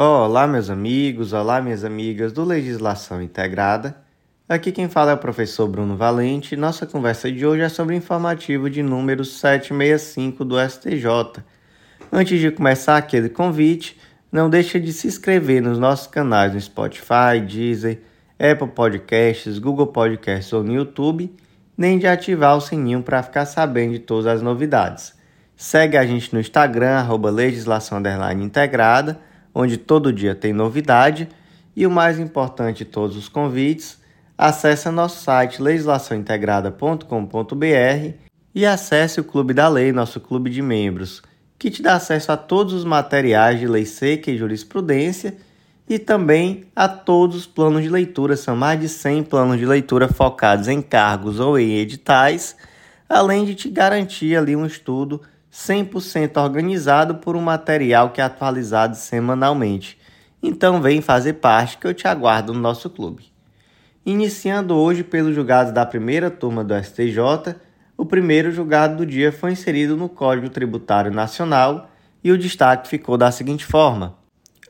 Olá, meus amigos, olá, minhas amigas do Legislação Integrada. Aqui quem fala é o professor Bruno Valente. Nossa conversa de hoje é sobre o informativo de número 765 do STJ. Antes de começar aquele convite, não deixe de se inscrever nos nossos canais no Spotify, Deezer, Apple Podcasts, Google Podcasts ou no YouTube, nem de ativar o sininho para ficar sabendo de todas as novidades. Segue a gente no Instagram, arroba legislação integrada onde todo dia tem novidade e o mais importante todos os convites, acesse nosso site legislaçãointegrada.com.br e acesse o Clube da Lei, nosso clube de membros, que te dá acesso a todos os materiais de lei seca e jurisprudência e também a todos os planos de leitura. São mais de 100 planos de leitura focados em cargos ou em editais, além de te garantir ali um estudo 100% organizado por um material que é atualizado semanalmente. Então vem fazer parte que eu te aguardo no nosso clube. Iniciando hoje pelos julgados da primeira turma do STJ, o primeiro julgado do dia foi inserido no Código Tributário Nacional e o destaque ficou da seguinte forma: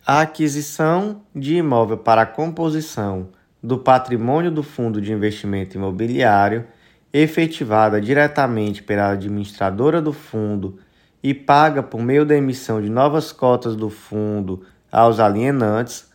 a aquisição de imóvel para a composição do patrimônio do Fundo de Investimento Imobiliário efetivada diretamente pela administradora do fundo e paga por meio da emissão de novas cotas do fundo aos alienantes,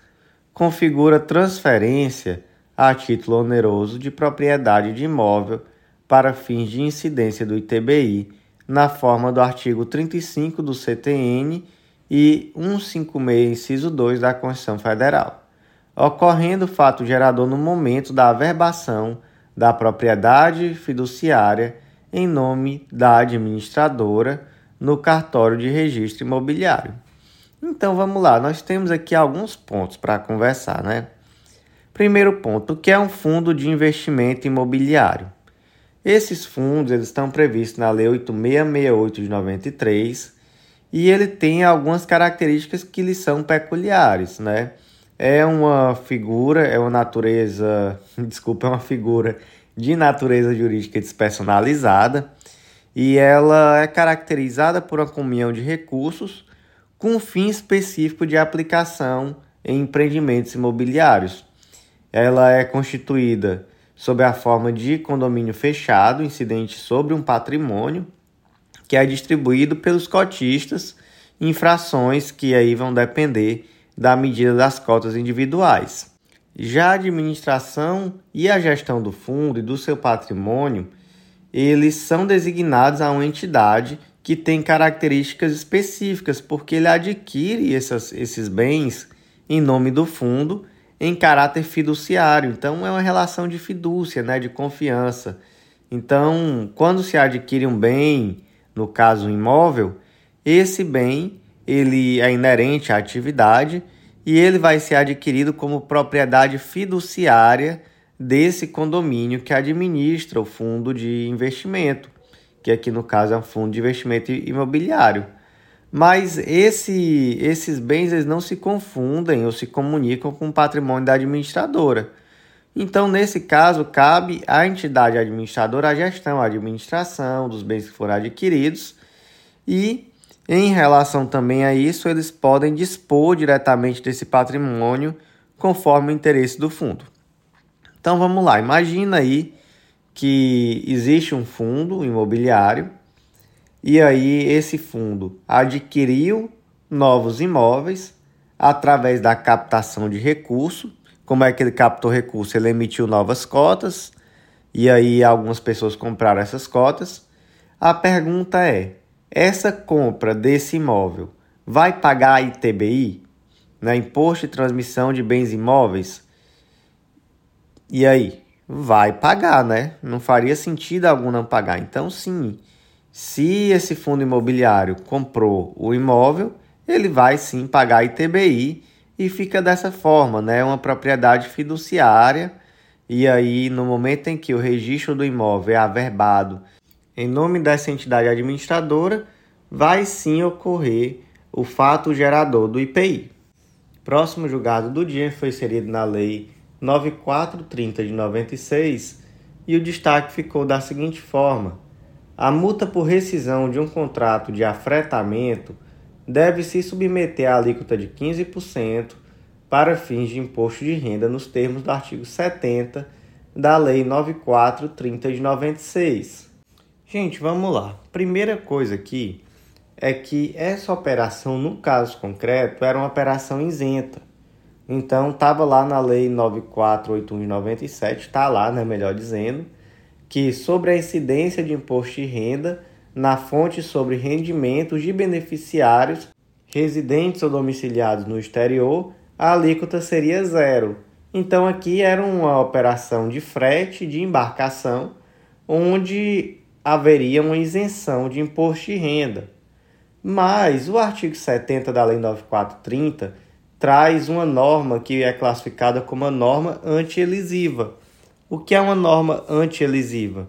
configura transferência a título oneroso de propriedade de imóvel para fins de incidência do ITBI, na forma do artigo 35 do CTN e 156, inciso 2 da Constituição Federal, ocorrendo fato gerador no momento da averbação da propriedade fiduciária em nome da administradora no cartório de registro imobiliário. Então vamos lá, nós temos aqui alguns pontos para conversar, né? Primeiro ponto, o que é um fundo de investimento imobiliário? Esses fundos eles estão previstos na Lei 8668 de 93 e ele tem algumas características que lhe são peculiares, né? É uma figura, é uma natureza, desculpa, é uma figura de natureza jurídica despersonalizada e ela é caracterizada por uma comunhão de recursos com fim específico de aplicação em empreendimentos imobiliários. Ela é constituída sob a forma de condomínio fechado, incidente sobre um patrimônio, que é distribuído pelos cotistas em frações que aí vão depender da medida das cotas individuais. Já a administração e a gestão do fundo e do seu patrimônio, eles são designados a uma entidade que tem características específicas, porque ele adquire essas, esses bens em nome do fundo em caráter fiduciário. Então é uma relação de fidúcia, né, de confiança. Então, quando se adquire um bem, no caso um imóvel, esse bem ele é inerente à atividade e ele vai ser adquirido como propriedade fiduciária desse condomínio que administra o fundo de investimento, que aqui no caso é um fundo de investimento imobiliário. Mas esse, esses bens eles não se confundem ou se comunicam com o patrimônio da administradora. Então, nesse caso, cabe à entidade administradora a gestão, a administração dos bens que foram adquiridos e em relação também a isso, eles podem dispor diretamente desse patrimônio conforme o interesse do fundo. Então vamos lá, imagina aí que existe um fundo imobiliário e aí esse fundo adquiriu novos imóveis através da captação de recurso. Como é que ele captou recurso? Ele emitiu novas cotas e aí algumas pessoas compraram essas cotas. A pergunta é: essa compra desse imóvel vai pagar ITBI, né? Imposto de Transmissão de Bens Imóveis? E aí? Vai pagar, né? Não faria sentido algum não pagar. Então, sim, se esse fundo imobiliário comprou o imóvel, ele vai sim pagar ITBI e fica dessa forma, né? Uma propriedade fiduciária. E aí, no momento em que o registro do imóvel é averbado em nome dessa entidade administradora, vai sim ocorrer o fato gerador do IPI. Próximo julgado do dia foi inserido na Lei 9430 de 96 e o destaque ficou da seguinte forma: a multa por rescisão de um contrato de afretamento deve se submeter à alíquota de 15% para fins de imposto de renda nos termos do artigo 70 da Lei 9430 de 96. Gente, vamos lá. Primeira coisa aqui é que essa operação, no caso concreto, era uma operação isenta. Então, estava lá na Lei 9481 de 97, está lá, né, melhor dizendo, que sobre a incidência de imposto de renda na fonte sobre rendimentos de beneficiários residentes ou domiciliados no exterior, a alíquota seria zero. Então aqui era uma operação de frete de embarcação, onde haveria uma isenção de imposto de renda. Mas o artigo 70 da Lei 9430 traz uma norma que é classificada como uma norma anti-elisiva. O que é uma norma anti-elisiva?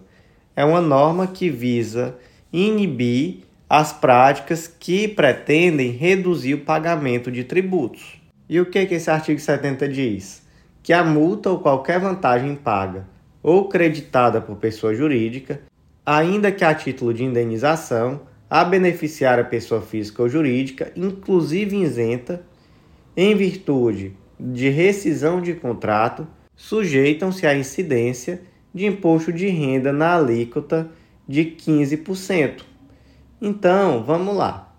É uma norma que visa inibir as práticas que pretendem reduzir o pagamento de tributos. E o que, que esse artigo 70 diz? Que a multa ou qualquer vantagem paga ou creditada por pessoa jurídica, ainda que a título de indenização, a beneficiar a pessoa física ou jurídica, inclusive isenta, em virtude de rescisão de contrato, sujeitam-se à incidência de imposto de renda na alíquota de 15%. Então, vamos lá.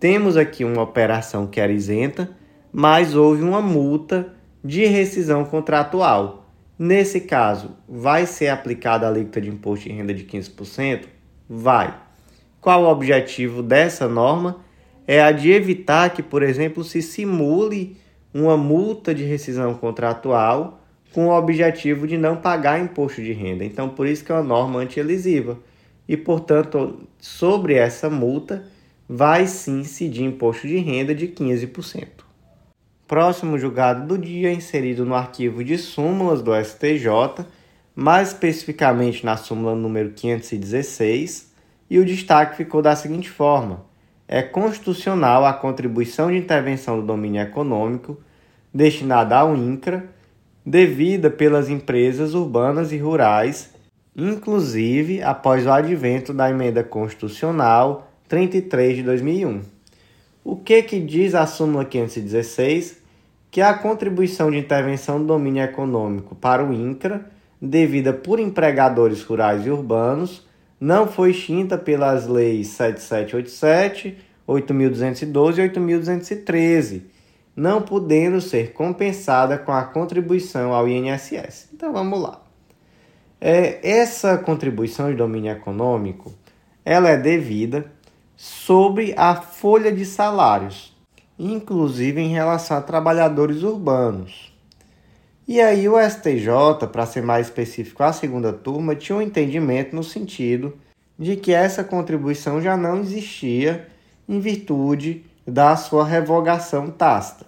Temos aqui uma operação que era isenta, mas houve uma multa de rescisão contratual. Nesse caso, vai ser aplicada a alíquota de imposto de renda de 15%? Vai. Qual o objetivo dessa norma? É a de evitar que, por exemplo, se simule uma multa de rescisão contratual com o objetivo de não pagar imposto de renda. Então, por isso que é uma norma anti-elisiva e, portanto, sobre essa multa vai sim incidir imposto de renda de 15%. Próximo julgado do dia, inserido no arquivo de súmulas do STJ, mais especificamente na súmula número 516, e o destaque ficou da seguinte forma: é constitucional a contribuição de intervenção do domínio econômico destinada ao INCRA, devida pelas empresas urbanas e rurais inclusive após o advento da emenda constitucional 33 de 2001. O que que diz a súmula 516? Que a contribuição de intervenção do domínio econômico para o INCRA, devida por empregadores rurais e urbanos, não foi extinta pelas leis 7787, 8212 e 8213, não podendo ser compensada com a contribuição ao INSS. Então vamos lá. É, essa contribuição de domínio econômico ela é devida sobre a folha de salários, inclusive em relação a trabalhadores urbanos. E aí o STJ, para ser mais específico, a segunda turma tinha um entendimento no sentido de que essa contribuição já não existia em virtude da sua revogação tácita.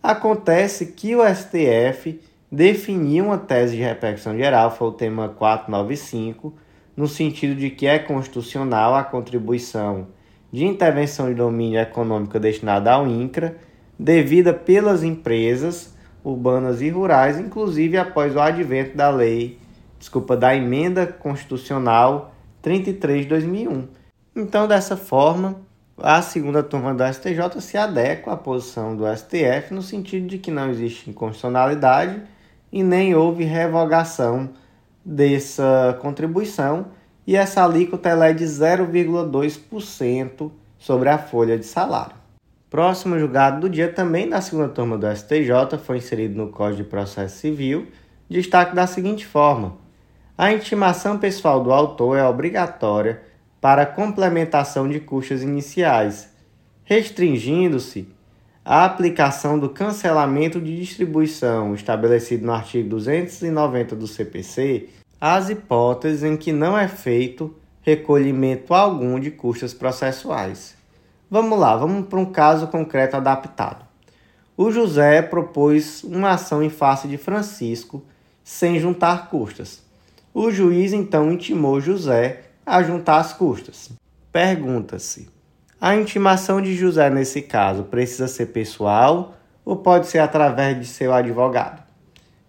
Acontece que o STF definir uma tese de repercussão geral, foi o tema 495, no sentido de que é constitucional a contribuição de intervenção de domínio econômico destinada ao INCRA, devida pelas empresas urbanas e rurais, inclusive após o advento da lei, desculpa, da emenda constitucional 33 de 2001. Então, dessa forma, a segunda turma do STJ se adequa à posição do STF no sentido de que não existe inconstitucionalidade e nem houve revogação dessa contribuição e essa alíquota é de 0,2% sobre a folha de salário. Próximo julgado do dia também da segunda turma do STJ foi inserido no Código de Processo Civil, destaque da seguinte forma: a intimação pessoal do autor é obrigatória para complementação de custas iniciais, restringindo-se a aplicação do cancelamento de distribuição estabelecido no artigo 290 do CPC às hipóteses em que não é feito recolhimento algum de custas processuais. Vamos lá, vamos para um caso concreto adaptado. O José propôs uma ação em face de Francisco sem juntar custas. O juiz então intimou José a juntar as custas. Pergunta-se: a intimação de José, nesse caso, precisa ser pessoal ou pode ser através de seu advogado?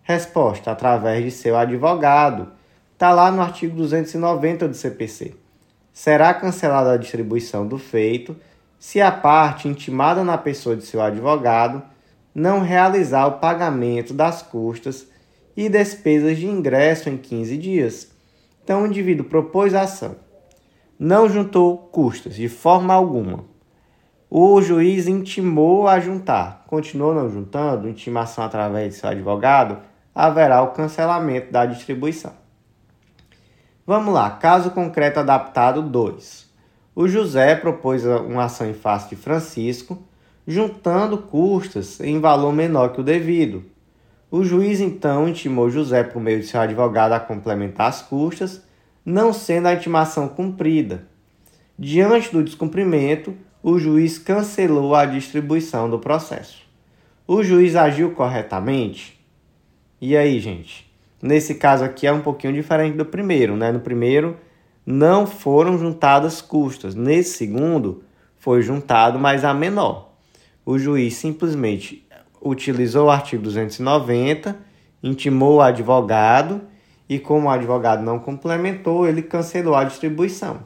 Resposta: através de seu advogado. Está lá no artigo 290 do CPC. Será cancelada a distribuição do feito se a parte intimada na pessoa de seu advogado não realizar o pagamento das custas e despesas de ingresso em 15 dias. Então, o indivíduo propôs a ação, não juntou custas de forma alguma. O juiz intimou a juntar, continuou não juntando, intimação através de seu advogado, haverá o cancelamento da distribuição. Vamos lá, caso concreto adaptado 2. O José propôs uma ação em face de Francisco, juntando custas em valor menor que o devido. O juiz então intimou José por meio de seu advogado a complementar as custas, não sendo a intimação cumprida. Diante do descumprimento, o juiz cancelou a distribuição do processo. O juiz agiu corretamente? E aí, gente? Nesse caso aqui é um pouquinho diferente do primeiro, né? No primeiro não foram juntadas custas. Nesse segundo foi juntado, mas a menor. O juiz simplesmente utilizou o artigo 290, intimou o advogado e como o advogado não complementou, ele cancelou a distribuição.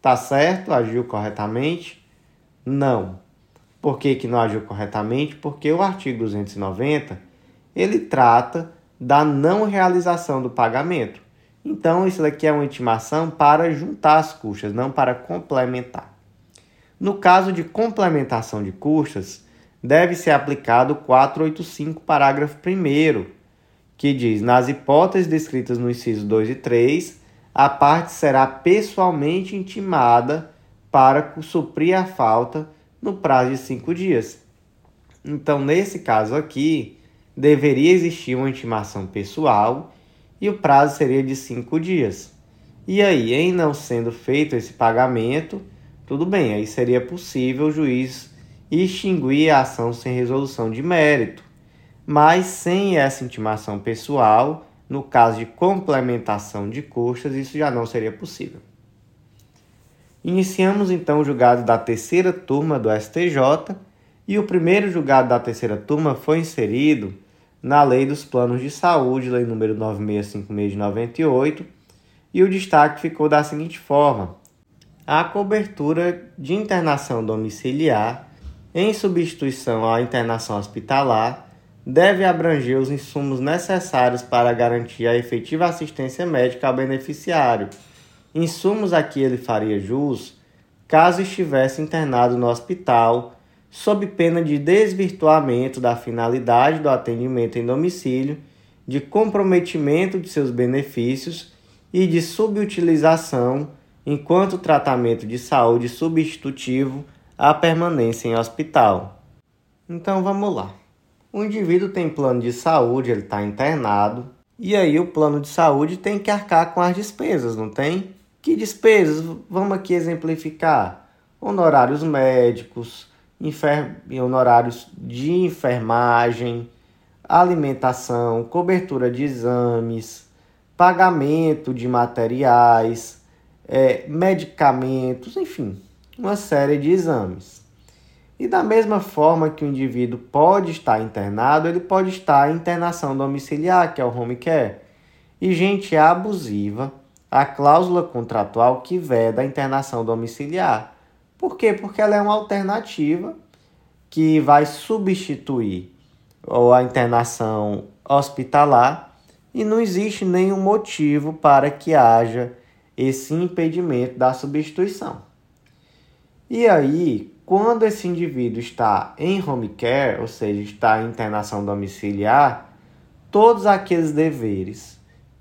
Tá certo? Agiu corretamente? Não. Por que, que não agiu corretamente? Porque o artigo 290 ele trata da não realização do pagamento. Então, isso daqui é uma intimação para juntar as custas, não para complementar. No caso de complementação de custas, deve ser aplicado o 485, parágrafo 1, que diz: nas hipóteses descritas no inciso 2 e 3, a parte será pessoalmente intimada para suprir a falta no prazo de cinco dias. Então, nesse caso aqui, deveria existir uma intimação pessoal e o prazo seria de cinco dias. E aí, em não sendo feito esse pagamento, tudo bem, aí seria possível o juiz extinguir a ação sem resolução de mérito. Mas sem essa intimação pessoal, no caso de complementação de custas, isso já não seria possível. Iniciamos então o julgado da terceira turma do STJ e o primeiro julgado da terceira turma foi inserido na Lei dos Planos de Saúde, Lei número 9656 de 98, e o destaque ficou da seguinte forma: a cobertura de internação domiciliar em substituição à internação hospitalar deve abranger os insumos necessários para garantir a efetiva assistência médica ao beneficiário. Insumos a que ele faria jus caso estivesse internado no hospital sob pena de desvirtuamento da finalidade do atendimento em domicílio, de comprometimento de seus benefícios e de subutilização enquanto tratamento de saúde substitutivo à permanência em hospital. Então vamos lá. O indivíduo tem plano de saúde, ele está internado, e aí o plano de saúde tem que arcar com as despesas, não tem? Que despesas? Vamos aqui exemplificar: honorários médicos, enfer... honorários de enfermagem, alimentação, cobertura de exames, pagamento de materiais, é, medicamentos, enfim, uma série de exames. E da mesma forma que o indivíduo pode estar internado, ele pode estar em internação domiciliar, que é o home care. E gente abusiva, a cláusula contratual que veda a internação domiciliar. Por quê? Porque ela é uma alternativa que vai substituir a internação hospitalar e não existe nenhum motivo para que haja esse impedimento da substituição. E aí, quando esse indivíduo está em home care, ou seja, está em internação domiciliar, todos aqueles deveres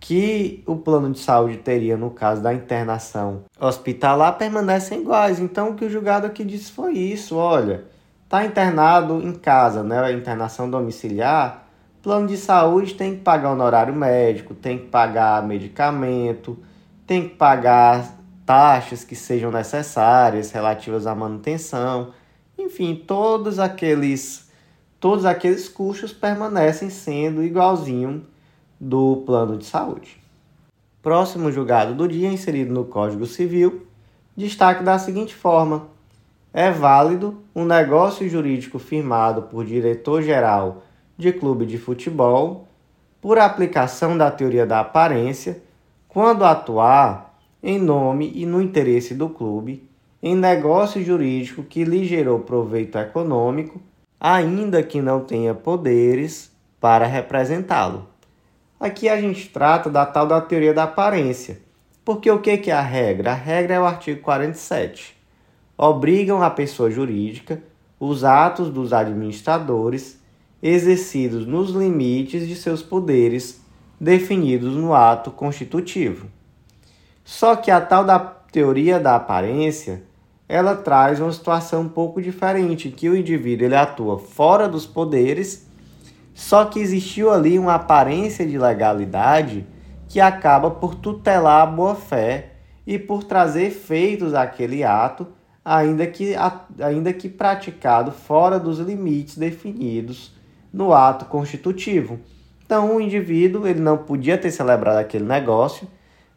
que o plano de saúde teria no caso da internação hospitalar permanecem iguais. Então, o que o julgado aqui disse foi isso: olha, está internado em casa, né? Internação domiciliar, plano de saúde tem que pagar honorário médico, tem que pagar medicamento, tem que pagar taxas que sejam necessárias relativas à manutenção, enfim, todos aqueles todos aqueles custos permanecem sendo igualzinho do plano de saúde. Próximo julgado do dia inserido no Código Civil, destaque da seguinte forma: é válido um negócio jurídico firmado por diretor-geral de clube de futebol por aplicação da teoria da aparência quando atuar em nome e no interesse do clube em negócio jurídico que lhe gerou proveito econômico, ainda que não tenha poderes para representá-lo. Aqui a gente trata da tal da teoria da aparência. Porque o que é a regra? A regra é o artigo 47. Obrigam a pessoa jurídica os atos dos administradores exercidos nos limites de seus poderes definidos no ato constitutivo. Só que a tal da teoria da aparência, ela traz uma situação um pouco diferente, que o indivíduo ele atua fora dos poderes, só que existiu ali uma aparência de legalidade que acaba por tutelar a boa-fé e por trazer efeitos àquele ato, ainda que, ainda que praticado fora dos limites definidos no ato constitutivo. Então, o indivíduo ele não podia ter celebrado aquele negócio,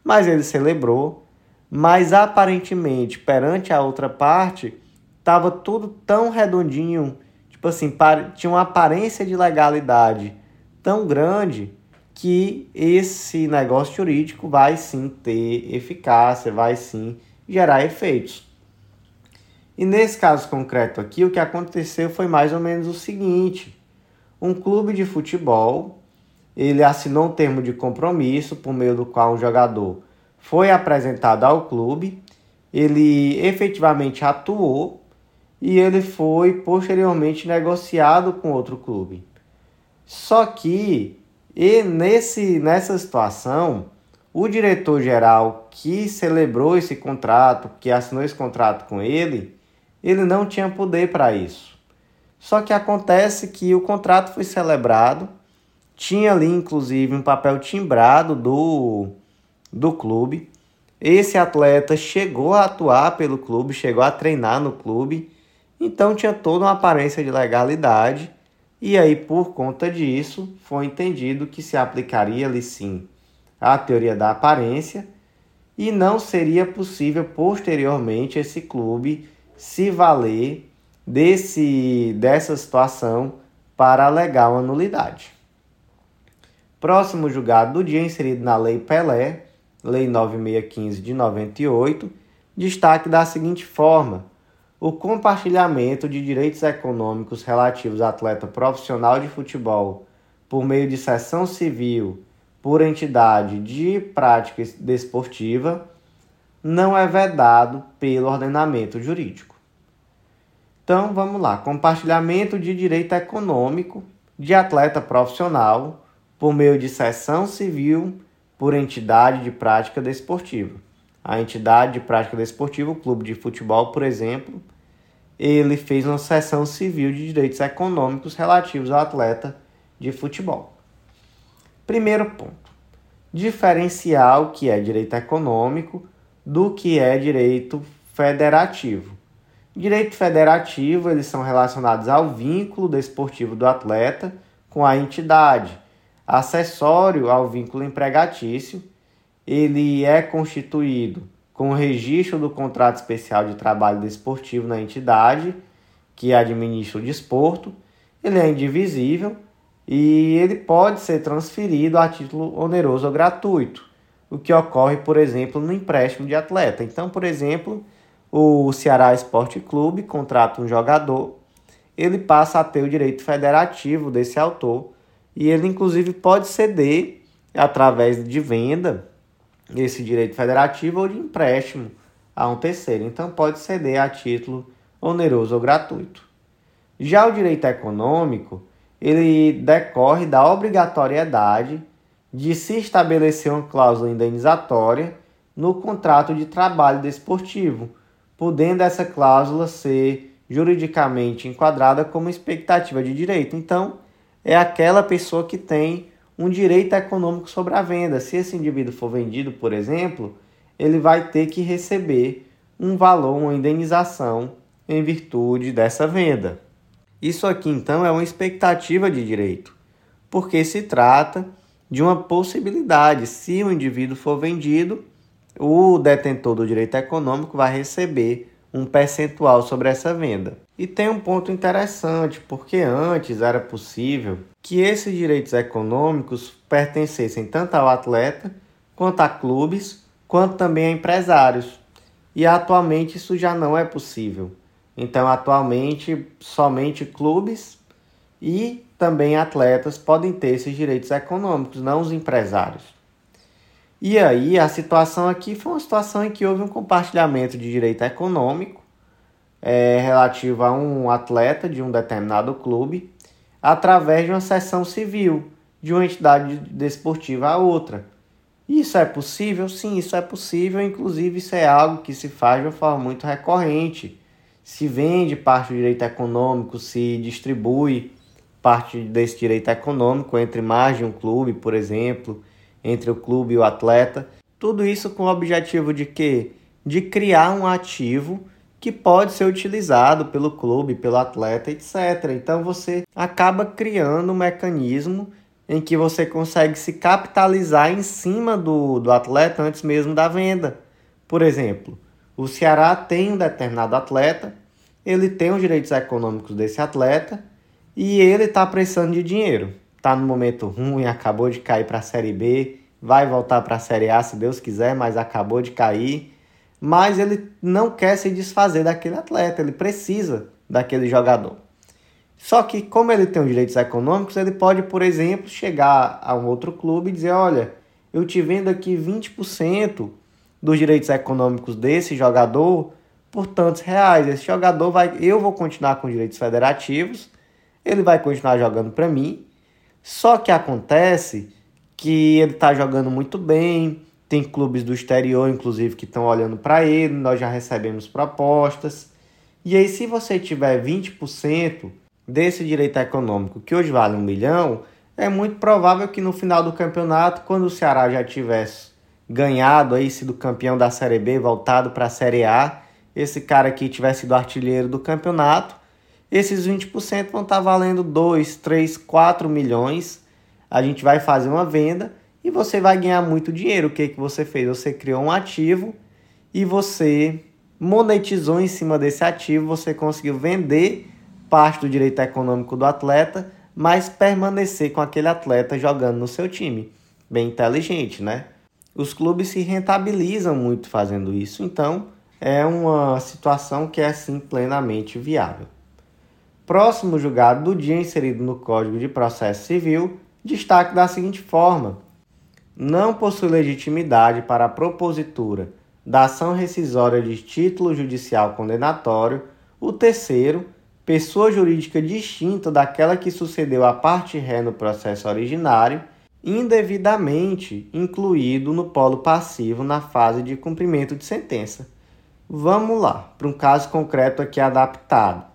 mas ele celebrou, mas aparentemente perante a outra parte estava tudo tão redondinho, tipo assim, tinha uma aparência de legalidade tão grande que esse negócio jurídico vai sim ter eficácia, vai sim gerar efeitos. E nesse caso concreto aqui, o que aconteceu foi mais ou menos o seguinte: um clube de futebol ele assinou um termo de compromisso por meio do qual um jogador foi apresentado ao clube, ele efetivamente atuou e ele foi posteriormente negociado com outro clube. Só que e nesse, nessa situação, o diretor-geral que celebrou esse contrato, que assinou esse contrato com ele, ele não tinha poder para isso. Só que acontece que o contrato foi celebrado tinha ali, inclusive, um papel timbrado do, do clube. Esse atleta chegou a atuar pelo clube, chegou a treinar no clube, então tinha toda uma aparência de legalidade. E aí, por conta disso, foi entendido que se aplicaria ali sim a teoria da aparência e não seria possível posteriormente esse clube se valer desse, dessa situação para alegar uma nulidade. Próximo julgado do dia inserido na Lei Pelé, Lei 9615 de 98, destaque da seguinte forma: o compartilhamento de direitos econômicos relativos a atleta profissional de futebol por meio de sessão civil por entidade de prática desportiva não é vedado pelo ordenamento jurídico. Então vamos lá: compartilhamento de direito econômico de atleta profissional por meio de sessão civil por entidade de prática desportiva. A entidade de prática desportiva, o clube de futebol, por exemplo, ele fez uma sessão civil de direitos econômicos relativos ao atleta de futebol. Primeiro ponto: diferenciar o que é direito econômico do que é direito federativo. Direito federativo, eles são relacionados ao vínculo desportivo do atleta com a entidade acessório ao vínculo empregatício, ele é constituído com o registro do contrato especial de trabalho desportivo na entidade que administra o desporto, ele é indivisível e ele pode ser transferido a título oneroso ou gratuito, o que ocorre, por exemplo, no empréstimo de atleta. Então, por exemplo, o Ceará Esporte Clube contrata um jogador, ele passa a ter o direito federativo desse autor e ele inclusive pode ceder através de venda esse direito federativo ou de empréstimo a um terceiro. Então pode ceder a título oneroso ou gratuito. Já o direito econômico, ele decorre da obrigatoriedade de se estabelecer uma cláusula indenizatória no contrato de trabalho desportivo, podendo essa cláusula ser juridicamente enquadrada como expectativa de direito. Então, é aquela pessoa que tem um direito econômico sobre a venda. Se esse indivíduo for vendido, por exemplo, ele vai ter que receber um valor, uma indenização em virtude dessa venda. Isso aqui então é uma expectativa de direito, porque se trata de uma possibilidade. Se o indivíduo for vendido, o detentor do direito econômico vai receber um percentual sobre essa venda. E tem um ponto interessante, porque antes era possível que esses direitos econômicos pertencessem tanto ao atleta, quanto a clubes, quanto também a empresários. e atualmente isso já não é possível. Então, atualmente, somente clubes e também atletas podem ter esses direitos econômicos, não os empresários. E aí, a situação aqui foi uma situação em que houve um compartilhamento de direito econômico é, relativo a um atleta de um determinado clube através de uma sessão civil de uma entidade desportiva a outra. Isso é possível? Sim, isso é possível. Inclusive, isso é algo que se faz de uma forma muito recorrente. Se vende parte do direito econômico, se distribui parte desse direito econômico entre mais de um clube, por exemplo, entre o clube e o atleta. Tudo isso com o objetivo de quê? De criar um ativo que pode ser utilizado pelo clube, pelo atleta, etc. Então você acaba criando um mecanismo em que você consegue se capitalizar em cima do, do atleta antes mesmo da venda. Por exemplo, o Ceará tem um determinado atleta, ele tem os direitos econômicos desse atleta e ele está precisando de dinheiro. Está no momento ruim, acabou de cair para a Série B, vai voltar para a Série A se Deus quiser, mas acabou de cair mas ele não quer se desfazer daquele atleta, ele precisa daquele jogador. Só que, como ele tem os direitos econômicos, ele pode, por exemplo, chegar a um outro clube e dizer: Olha, eu te vendo aqui 20% dos direitos econômicos desse jogador por tantos reais. Esse jogador vai. Eu vou continuar com direitos federativos, ele vai continuar jogando para mim. Só que acontece que ele está jogando muito bem, tem clubes do exterior, inclusive, que estão olhando para ele, nós já recebemos propostas. E aí, se você tiver 20% desse direito econômico, que hoje vale um milhão, é muito provável que no final do campeonato, quando o Ceará já tivesse ganhado, aí, sido campeão da Série B, voltado para a Série A, esse cara aqui tivesse sido artilheiro do campeonato, esses 20% vão estar tá valendo 2, 3, 4 milhões. A gente vai fazer uma venda e você vai ganhar muito dinheiro. O que, que você fez? Você criou um ativo e você monetizou em cima desse ativo, você conseguiu vender parte do direito econômico do atleta, mas permanecer com aquele atleta jogando no seu time. Bem inteligente, né? Os clubes se rentabilizam muito fazendo isso, então é uma situação que é assim plenamente viável. Próximo julgado do dia inserido no Código de Processo Civil, destaque da seguinte forma: não possui legitimidade para a propositura da ação rescisória de título judicial condenatório, o terceiro, pessoa jurídica distinta daquela que sucedeu a parte ré no processo originário, indevidamente incluído no polo passivo na fase de cumprimento de sentença. Vamos lá, para um caso concreto aqui adaptado.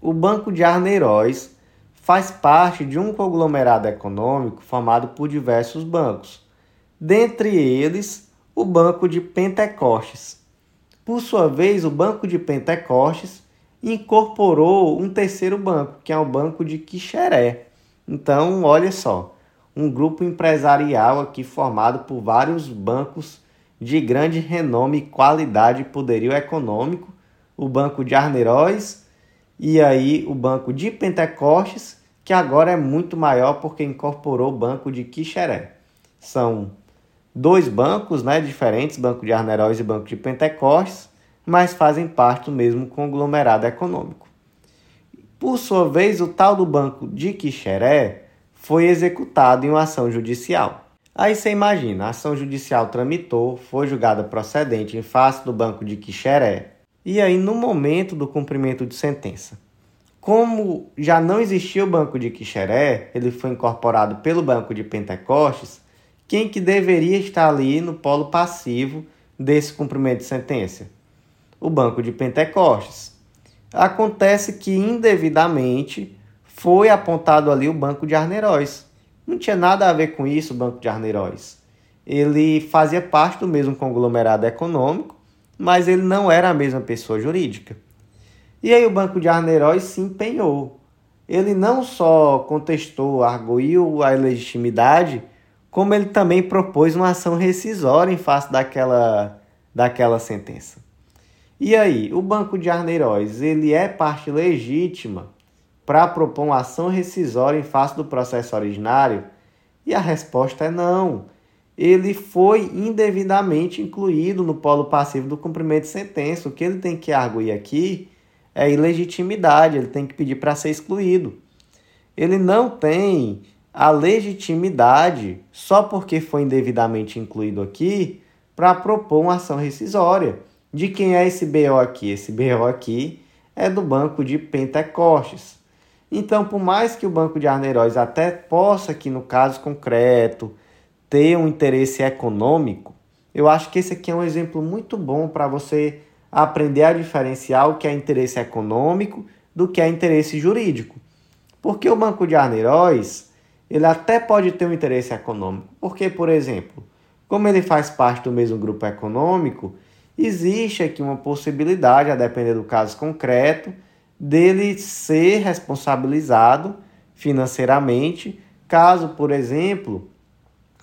O Banco de Arneiroz faz parte de um conglomerado econômico formado por diversos bancos, dentre eles o Banco de Pentecostes. Por sua vez, o Banco de Pentecostes incorporou um terceiro banco, que é o Banco de Quixeré. Então, olha só, um grupo empresarial aqui formado por vários bancos de grande renome, qualidade e poderio econômico, o Banco de Arneiroz e aí o Banco de Pentecostes que agora é muito maior porque incorporou o Banco de Quixeré. São dois bancos né, diferentes, Banco de Arneiroz e Banco de Pentecostes, mas fazem parte do mesmo conglomerado econômico. Por sua vez, o tal do Banco de Quixeré foi executado em uma ação judicial. Aí você imagina, a ação judicial tramitou, foi julgada procedente em face do Banco de Quixeré, e aí no momento do cumprimento de sentença, como já não existia o Banco de Quixeré, ele foi incorporado pelo Banco de Pentecostes, quem que deveria estar ali no polo passivo desse cumprimento de sentença? O Banco de Pentecostes. Acontece que indevidamente foi apontado ali o Banco de Arneiroz. Não tinha nada a ver com isso o Banco de Arneiroz. Ele fazia parte do mesmo conglomerado econômico, mas ele não era a mesma pessoa jurídica. E aí o Banco de Arneiroz se empenhou. Ele não só contestou, arguiu a ilegitimidade, como ele também propôs uma ação rescisória em face daquela, daquela sentença. E aí, o Banco de Arneiroz, ele é parte legítima para propor uma ação rescisória em face do processo originário? E a resposta é não. Ele foi indevidamente incluído no polo passivo do cumprimento de sentença. O que ele tem que arguir aqui é ilegitimidade, ele tem que pedir para ser excluído. Ele não tem a legitimidade só porque foi indevidamente incluído aqui para propor uma ação rescisória. De quem é esse BO aqui? Esse BO aqui é do Banco de Pentecostes. Então, por mais que o Banco de Arneiroz até possa aqui no caso concreto ter um interesse econômico, eu acho que esse aqui é um exemplo muito bom para você aprender a diferenciar o que é interesse econômico do que é interesse jurídico. Porque o Banco de Arneiroz, ele até pode ter um interesse econômico. Porque, por exemplo, como ele faz parte do mesmo grupo econômico, existe aqui uma possibilidade, a depender do caso concreto, dele ser responsabilizado financeiramente, caso, por exemplo,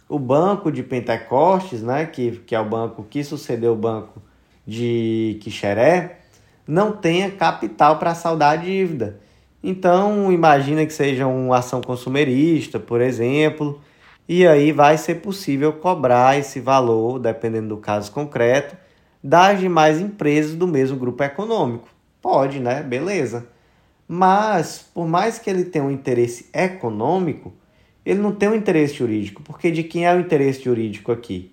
o banco de Pentecostes, né, que, que é o banco que sucedeu o banco de Quixeré, não tenha capital para saldar a dívida. Então, imagina que seja uma ação consumerista, por exemplo, e aí vai ser possível cobrar esse valor, dependendo do caso concreto, das demais empresas do mesmo grupo econômico. Pode, né? Beleza. Mas, por mais que ele tenha um interesse econômico, ele não tem um interesse jurídico, porque de quem é o interesse jurídico aqui?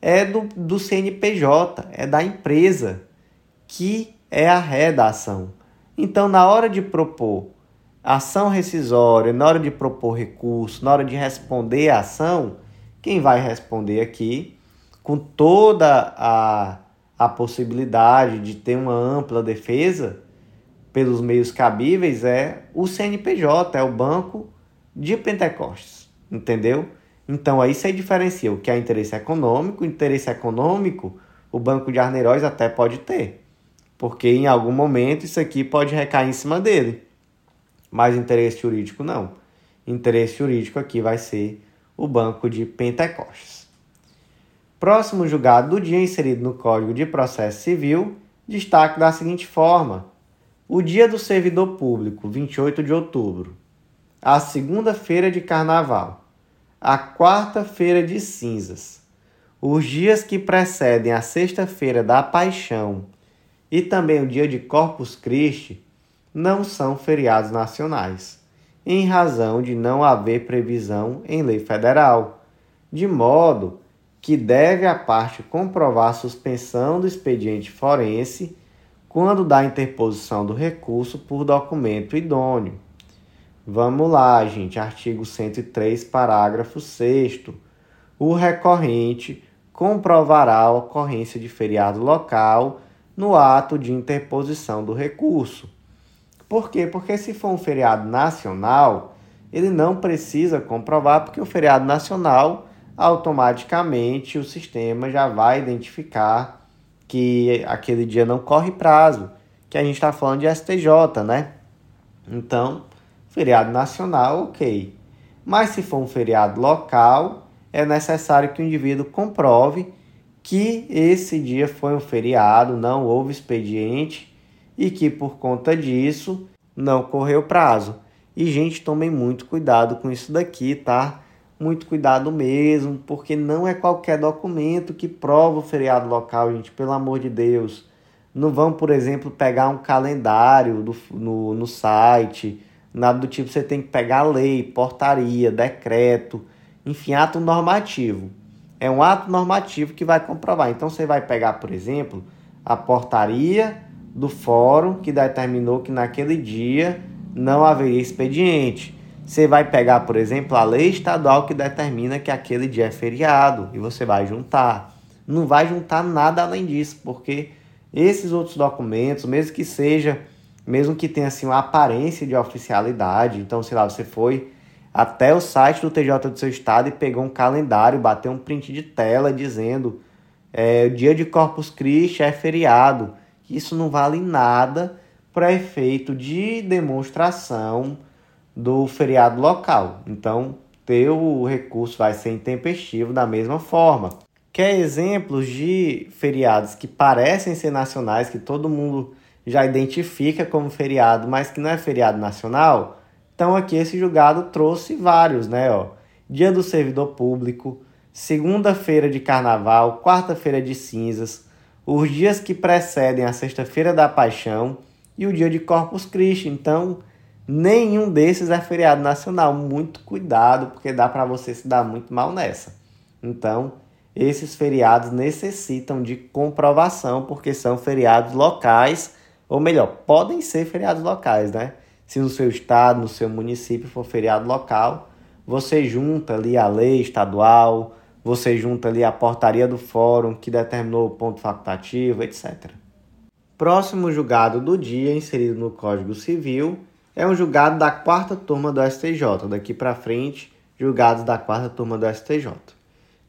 É do, do CNPJ, é da empresa, que é a ré da ação. Então, na hora de propor ação rescisória, na hora de propor recurso, na hora de responder a ação, quem vai responder aqui, com toda a, a possibilidade de ter uma ampla defesa pelos meios cabíveis, é o CNPJ, é o Banco de Pentecostes, entendeu? Então aí você diferencia o que é interesse econômico, interesse econômico, o Banco de Arneiroz até pode ter, porque em algum momento isso aqui pode recair em cima dele, mas interesse jurídico não. Interesse jurídico aqui vai ser o Banco de Pentecostes. Próximo julgado do dia inserido no Código de Processo Civil, destaque da seguinte forma: o Dia do Servidor Público, 28 de outubro a segunda-feira de carnaval, a quarta-feira de cinzas, os dias que precedem a sexta-feira da paixão e também o dia de Corpus Christi não são feriados nacionais, em razão de não haver previsão em lei federal, de modo que deve a parte comprovar a suspensão do expediente forense quando da interposição do recurso por documento idôneo Vamos lá, gente. Artigo 103, parágrafo 6. O recorrente comprovará a ocorrência de feriado local no ato de interposição do recurso. Por quê? Porque se for um feriado nacional, ele não precisa comprovar, porque o feriado nacional, automaticamente o sistema já vai identificar que aquele dia não corre prazo, que a gente está falando de STJ, né? Então, Feriado nacional, ok. Mas se for um feriado local, é necessário que o indivíduo comprove que esse dia foi um feriado, não houve expediente e que por conta disso não correu prazo. E gente, tomem muito cuidado com isso daqui, tá? Muito cuidado mesmo, porque não é qualquer documento que prova o feriado local, gente, pelo amor de Deus. Não vão, por exemplo, pegar um calendário do, no, no site Nada do tipo você tem que pegar lei, portaria, decreto, enfim, ato normativo. É um ato normativo que vai comprovar. Então você vai pegar, por exemplo, a portaria do fórum que determinou que naquele dia não haveria expediente. Você vai pegar, por exemplo, a lei estadual que determina que aquele dia é feriado e você vai juntar. Não vai juntar nada além disso, porque esses outros documentos, mesmo que seja mesmo que tenha assim uma aparência de oficialidade. Então, sei lá, você foi até o site do TJ do seu estado e pegou um calendário, bateu um print de tela dizendo é, o dia de Corpus Christi é feriado. Isso não vale nada para efeito de demonstração do feriado local. Então, teu recurso vai ser intempestivo da mesma forma. Quer exemplos de feriados que parecem ser nacionais, que todo mundo já identifica como feriado, mas que não é feriado nacional, então aqui esse julgado trouxe vários, né? Ó. Dia do Servidor Público, segunda-feira de carnaval, quarta-feira de cinzas, os dias que precedem a sexta-feira da paixão e o dia de Corpus Christi. Então, nenhum desses é feriado nacional. Muito cuidado, porque dá para você se dar muito mal nessa. Então, esses feriados necessitam de comprovação, porque são feriados locais, ou melhor, podem ser feriados locais, né? Se no seu estado, no seu município for feriado local, você junta ali a lei estadual, você junta ali a portaria do fórum que determinou o ponto facultativo, etc. Próximo julgado do dia, inserido no Código Civil, é um julgado da quarta turma do STJ. Daqui para frente, julgados da quarta turma do STJ.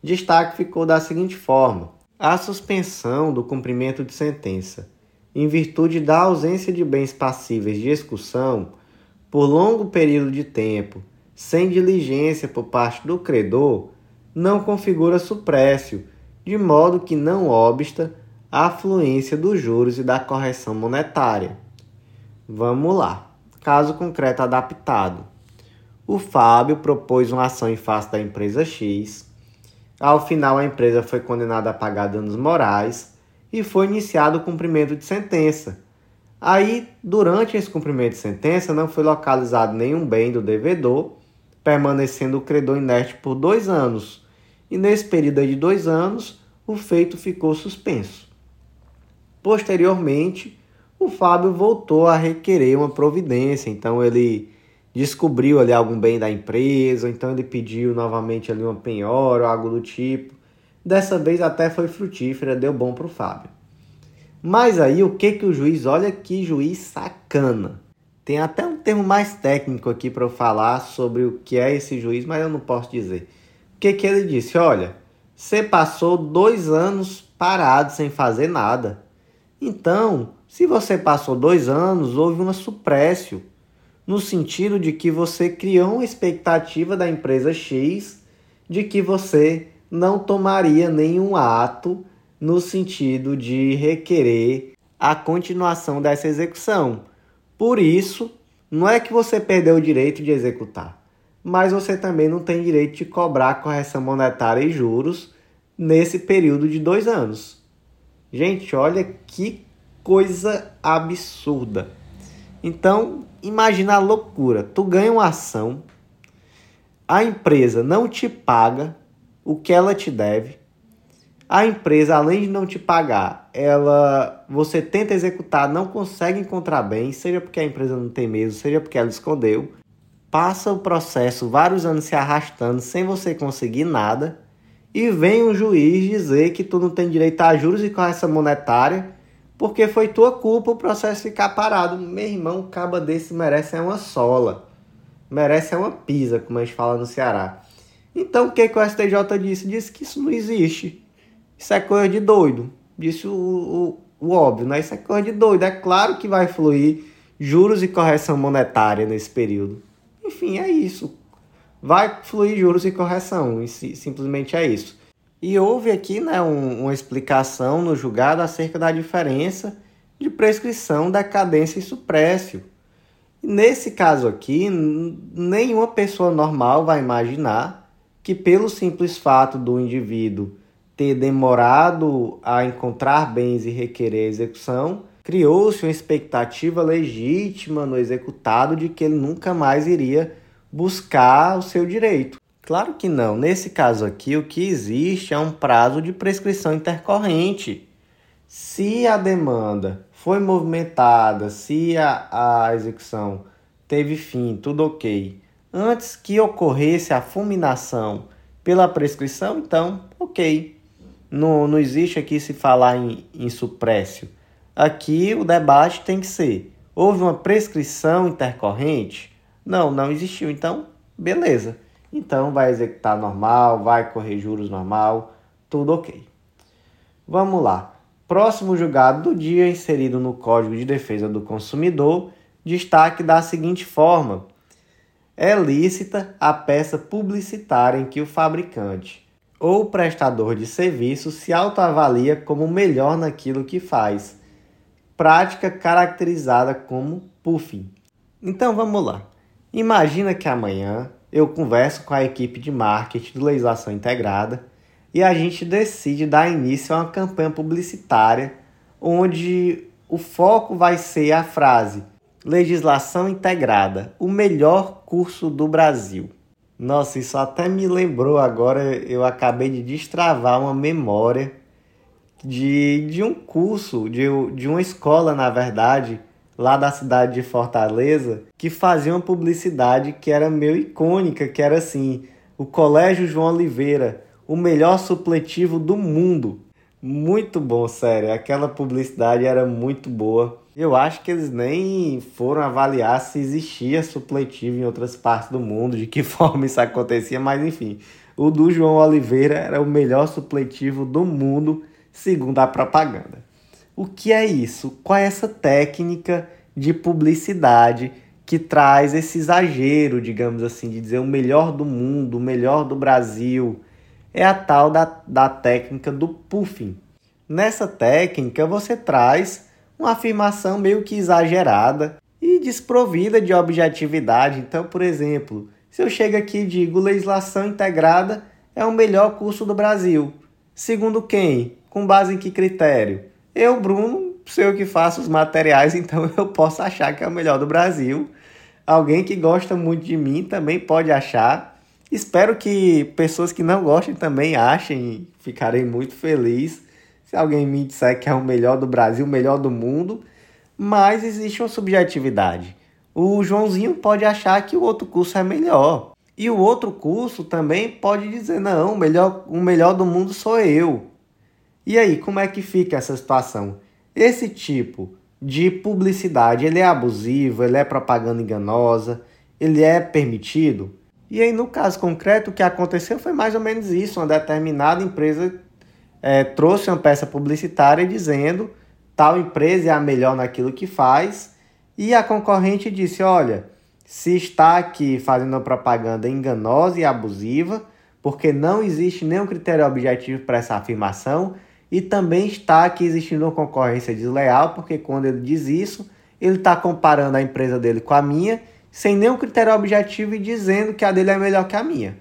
Destaque ficou da seguinte forma: a suspensão do cumprimento de sentença, em virtude da ausência de bens passíveis de execução por longo período de tempo, sem diligência por parte do credor, não configura suprécio, de modo que não obsta a fluência dos juros e da correção monetária. Vamos lá. Caso concreto adaptado. O Fábio propôs uma ação em face da empresa X ao final, a empresa foi condenada a pagar danos morais e foi iniciado o cumprimento de sentença. Aí, durante esse cumprimento de sentença, não foi localizado nenhum bem do devedor, permanecendo o credor inerte por dois anos. E nesse período de dois anos, o feito ficou suspenso. Posteriormente, o Fábio voltou a requerer uma providência, então ele descobriu ali algum bem da empresa, então ele pediu novamente ali uma penhora ou algo do tipo. Dessa vez até foi frutífera, deu bom para o Fábio. Mas aí o que que o juiz, olha que juiz sacana. Tem até um termo mais técnico aqui para eu falar sobre o que é esse juiz, mas eu não posso dizer. O que que ele disse? Olha, você passou dois anos parado sem fazer nada. Então, se você passou dois anos, houve uma suprécio no sentido de que você criou uma expectativa da empresa X de que você não tomaria nenhum ato no sentido de requerer a continuação dessa execução. Por isso, não é que você perdeu o direito de executar, mas você também não tem direito de cobrar correção monetária e juros nesse período de dois anos. Gente, olha que coisa absurda. Então, imagina a loucura. Tu ganha uma ação, a empresa não te paga o que ela te deve. A empresa, além de não te pagar, ela você tenta executar, não consegue encontrar bem, seja porque a empresa não tem mesmo, seja porque ela escondeu. Passa o processo vários anos se arrastando sem você conseguir nada. E vem um juiz dizer que tu não tem direito a juros e correção monetária porque foi tua culpa o processo ficar parado. Meu irmão, caba desse merece é uma sola. Merece é uma pisa, como a gente fala no Ceará. Então o que, que o STJ disse? Disse que isso não existe. Isso é coisa de doido. Disse o, o, o óbvio, né? Isso é coisa de doido. É claro que vai fluir juros e correção monetária nesse período. Enfim, é isso. Vai fluir juros e correção. E simplesmente é isso. E houve aqui né, um, uma explicação no julgado acerca da diferença de prescrição, decadência e suprécio. nesse caso aqui, nenhuma pessoa normal vai imaginar que, pelo simples fato do indivíduo ter demorado a encontrar bens e requerer execução, criou-se uma expectativa legítima no executado de que ele nunca mais iria buscar o seu direito. Claro que não. Nesse caso aqui, o que existe é um prazo de prescrição intercorrente. Se a demanda foi movimentada, se a, a execução teve fim, tudo ok, antes que ocorresse a fulminação pela prescrição, então, ok. Não, não existe aqui se falar em, em suprécio. Aqui o debate tem que ser: houve uma prescrição intercorrente? Não, não existiu. Então, beleza. Então vai executar normal, vai correr juros normal, tudo ok. Vamos lá. Próximo julgado do dia, inserido no Código de Defesa do Consumidor, destaque da seguinte forma: é lícita a peça publicitária em que o fabricante ou prestador de serviço se autoavalia como melhor naquilo que faz, prática caracterizada como puffing. Então vamos lá. Imagina que amanhã eu converso com a equipe de marketing de legislação integrada e a gente decide dar início a uma campanha publicitária onde o foco vai ser a frase Legislação Integrada, o melhor curso do Brasil. Nossa, isso até me lembrou agora, eu acabei de destravar uma memória de, de um curso, de, de uma escola, na verdade, lá da cidade de Fortaleza, que fazia uma publicidade que era meio icônica, que era assim, o Colégio João Oliveira, o melhor supletivo do mundo. Muito bom, sério. Aquela publicidade era muito boa. Eu acho que eles nem foram avaliar se existia supletivo em outras partes do mundo, de que forma isso acontecia, mas enfim. O do João Oliveira era o melhor supletivo do mundo, segundo a propaganda. O que é isso? Qual é essa técnica de publicidade que traz esse exagero, digamos assim, de dizer o melhor do mundo, o melhor do Brasil? é a tal da, da técnica do puffing. Nessa técnica, você traz uma afirmação meio que exagerada e desprovida de objetividade. Então, por exemplo, se eu chego aqui e digo legislação integrada é o melhor curso do Brasil. Segundo quem? Com base em que critério? Eu, Bruno, sou eu que faço os materiais, então eu posso achar que é o melhor do Brasil. Alguém que gosta muito de mim também pode achar. Espero que pessoas que não gostem também achem, ficarei muito feliz se alguém me disser que é o melhor do Brasil, o melhor do mundo, mas existe uma subjetividade. O Joãozinho pode achar que o outro curso é melhor. E o outro curso também pode dizer: não, o melhor, o melhor do mundo sou eu. E aí, como é que fica essa situação? Esse tipo de publicidade, ele é abusivo, ele é propaganda enganosa, ele é permitido? E aí, no caso concreto, o que aconteceu foi mais ou menos isso: uma determinada empresa é, trouxe uma peça publicitária dizendo tal empresa é a melhor naquilo que faz, e a concorrente disse: olha, se está aqui fazendo uma propaganda enganosa e abusiva, porque não existe nenhum critério objetivo para essa afirmação, e também está aqui existindo uma concorrência desleal, porque quando ele diz isso, ele está comparando a empresa dele com a minha sem nenhum critério objetivo e dizendo que a dele é melhor que a minha.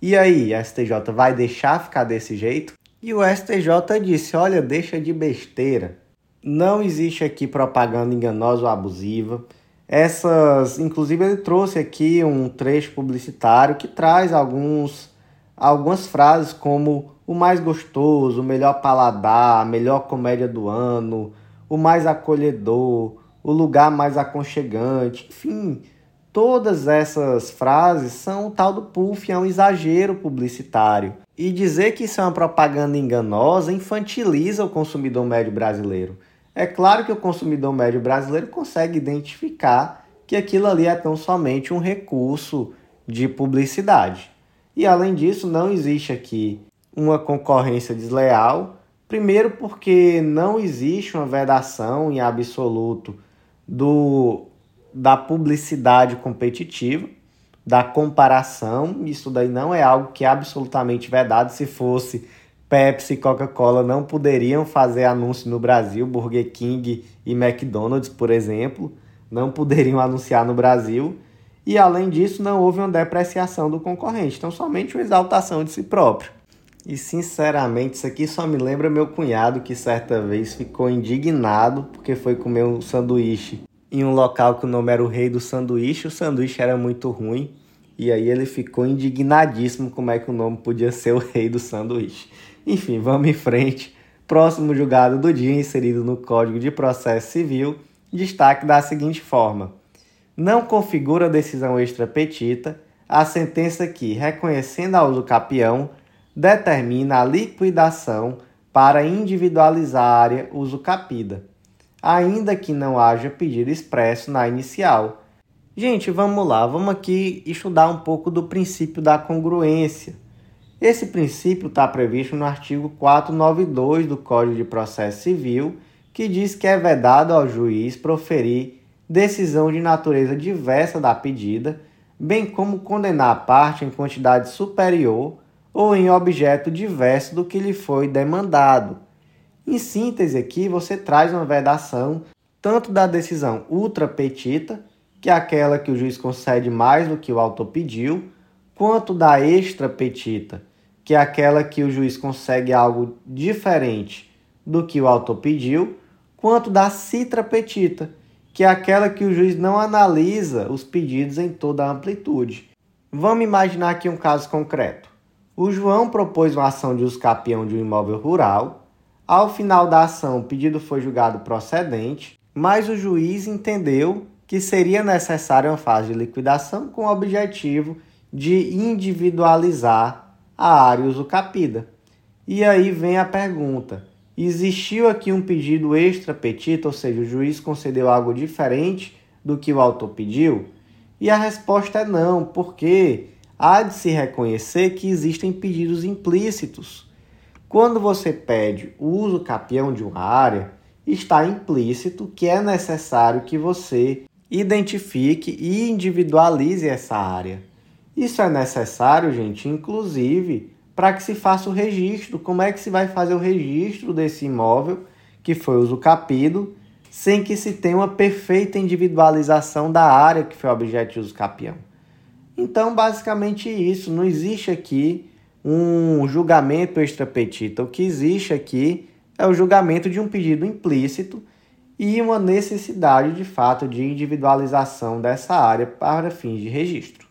E aí, a STJ vai deixar ficar desse jeito? E o STJ disse: olha, deixa de besteira. Não existe aqui propaganda enganosa ou abusiva. Essas, inclusive, ele trouxe aqui um trecho publicitário que traz alguns, algumas frases como o mais gostoso, o melhor paladar, a melhor comédia do ano, o mais acolhedor, o lugar mais aconchegante, enfim, Todas essas frases são o tal do puff, é um exagero publicitário. E dizer que isso é uma propaganda enganosa infantiliza o consumidor médio brasileiro. É claro que o consumidor médio brasileiro consegue identificar que aquilo ali é tão somente um recurso de publicidade. E além disso, não existe aqui uma concorrência desleal. Primeiro, porque não existe uma vedação em absoluto do da publicidade competitiva, da comparação. Isso daí não é algo que é absolutamente vedado. Se fosse Pepsi e Coca-Cola não poderiam fazer anúncio no Brasil, Burger King e McDonald's, por exemplo, não poderiam anunciar no Brasil. E além disso, não houve uma depreciação do concorrente, então somente uma exaltação de si próprio. E sinceramente, isso aqui só me lembra meu cunhado que certa vez ficou indignado porque foi comer um sanduíche em um local que o nome era o Rei do Sanduíche. O sanduíche era muito ruim e aí ele ficou indignadíssimo como é que o nome podia ser o Rei do Sanduíche. Enfim, vamos em frente. Próximo julgado do dia inserido no Código de Processo Civil, destaque da seguinte forma: não configura decisão extrapetita a sentença que, reconhecendo a uso capião, determina a liquidação para individualizar a área uso capida ainda que não haja pedido expresso na inicial. Gente, vamos lá, vamos aqui estudar um pouco do princípio da congruência. Esse princípio está previsto no artigo 492 do Código de Processo Civil, que diz que é vedado ao juiz proferir decisão de natureza diversa da pedida, bem como condenar a parte em quantidade superior ou em objeto diverso do que lhe foi demandado em síntese, aqui você traz uma vedação tanto da decisão ultra petita, que é aquela que o juiz concede mais do que o autor pediu, quanto da extra petita, que é aquela que o juiz consegue algo diferente do que o autor pediu, quanto da citra petita, que é aquela que o juiz não analisa os pedidos em toda a amplitude. Vamos imaginar aqui um caso concreto. O João propôs uma ação de uso capião de um imóvel rural. Ao final da ação, o pedido foi julgado procedente, mas o juiz entendeu que seria necessária uma fase de liquidação com o objetivo de individualizar a área usucapida. E aí vem a pergunta: existiu aqui um pedido extra petita, ou seja, o juiz concedeu algo diferente do que o autor pediu? E a resposta é não, porque há de se reconhecer que existem pedidos implícitos. Quando você pede o uso capião de uma área, está implícito que é necessário que você identifique e individualize essa área. Isso é necessário, gente, inclusive para que se faça o registro. Como é que se vai fazer o registro desse imóvel que foi usucapido sem que se tenha uma perfeita individualização da área que foi objeto de uso capião? Então, basicamente isso. Não existe aqui um julgamento extrapetita. O que existe aqui é o julgamento de um pedido implícito e uma necessidade de fato de individualização dessa área para fins de registro.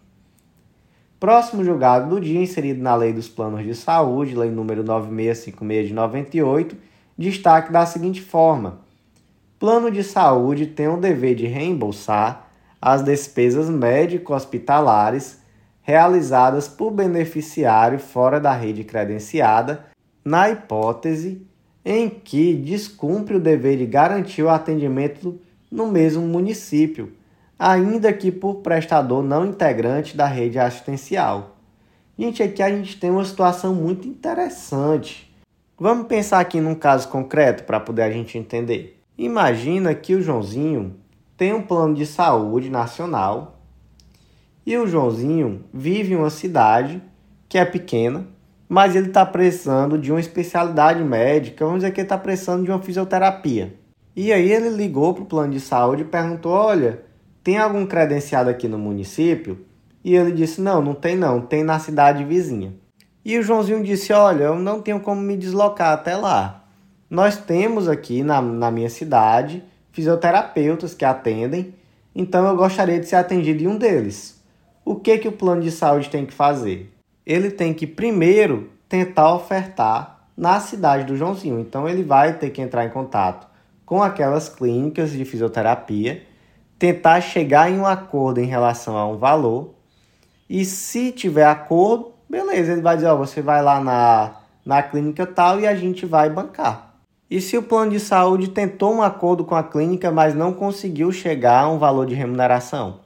Próximo julgado do dia, inserido na Lei dos Planos de Saúde, Lei número 9656 de 98, destaque da seguinte forma: Plano de saúde tem o dever de reembolsar as despesas médico-hospitalares realizadas por beneficiário fora da rede credenciada, na hipótese em que descumpre o dever de garantir o atendimento no mesmo município, ainda que por prestador não integrante da rede assistencial. Gente, aqui a gente tem uma situação muito interessante. Vamos pensar aqui num caso concreto para poder a gente entender. Imagina que o Joãozinho tem um plano de saúde nacional e o Joãozinho vive em uma cidade que é pequena, mas ele está precisando de uma especialidade médica, vamos dizer que ele está precisando de uma fisioterapia. E aí ele ligou para o plano de saúde e perguntou: olha, tem algum credenciado aqui no município? E ele disse: não, não tem não, tem na cidade vizinha. E o Joãozinho disse: olha, eu não tenho como me deslocar até lá. Nós temos aqui na, na minha cidade fisioterapeutas que atendem, então eu gostaria de ser atendido em um deles. O que, que o plano de saúde tem que fazer? ele tem que primeiro tentar ofertar na cidade do Joãozinho. Então ele vai ter que entrar em contato com aquelas clínicas de fisioterapia, tentar chegar em um acordo em relação a um valor. E se tiver acordo, beleza, ele vai dizer, ó, você vai lá na, na clínica tal e a gente vai bancar. E se o plano de saúde tentou um acordo com a clínica, mas não conseguiu chegar a um valor de remuneração?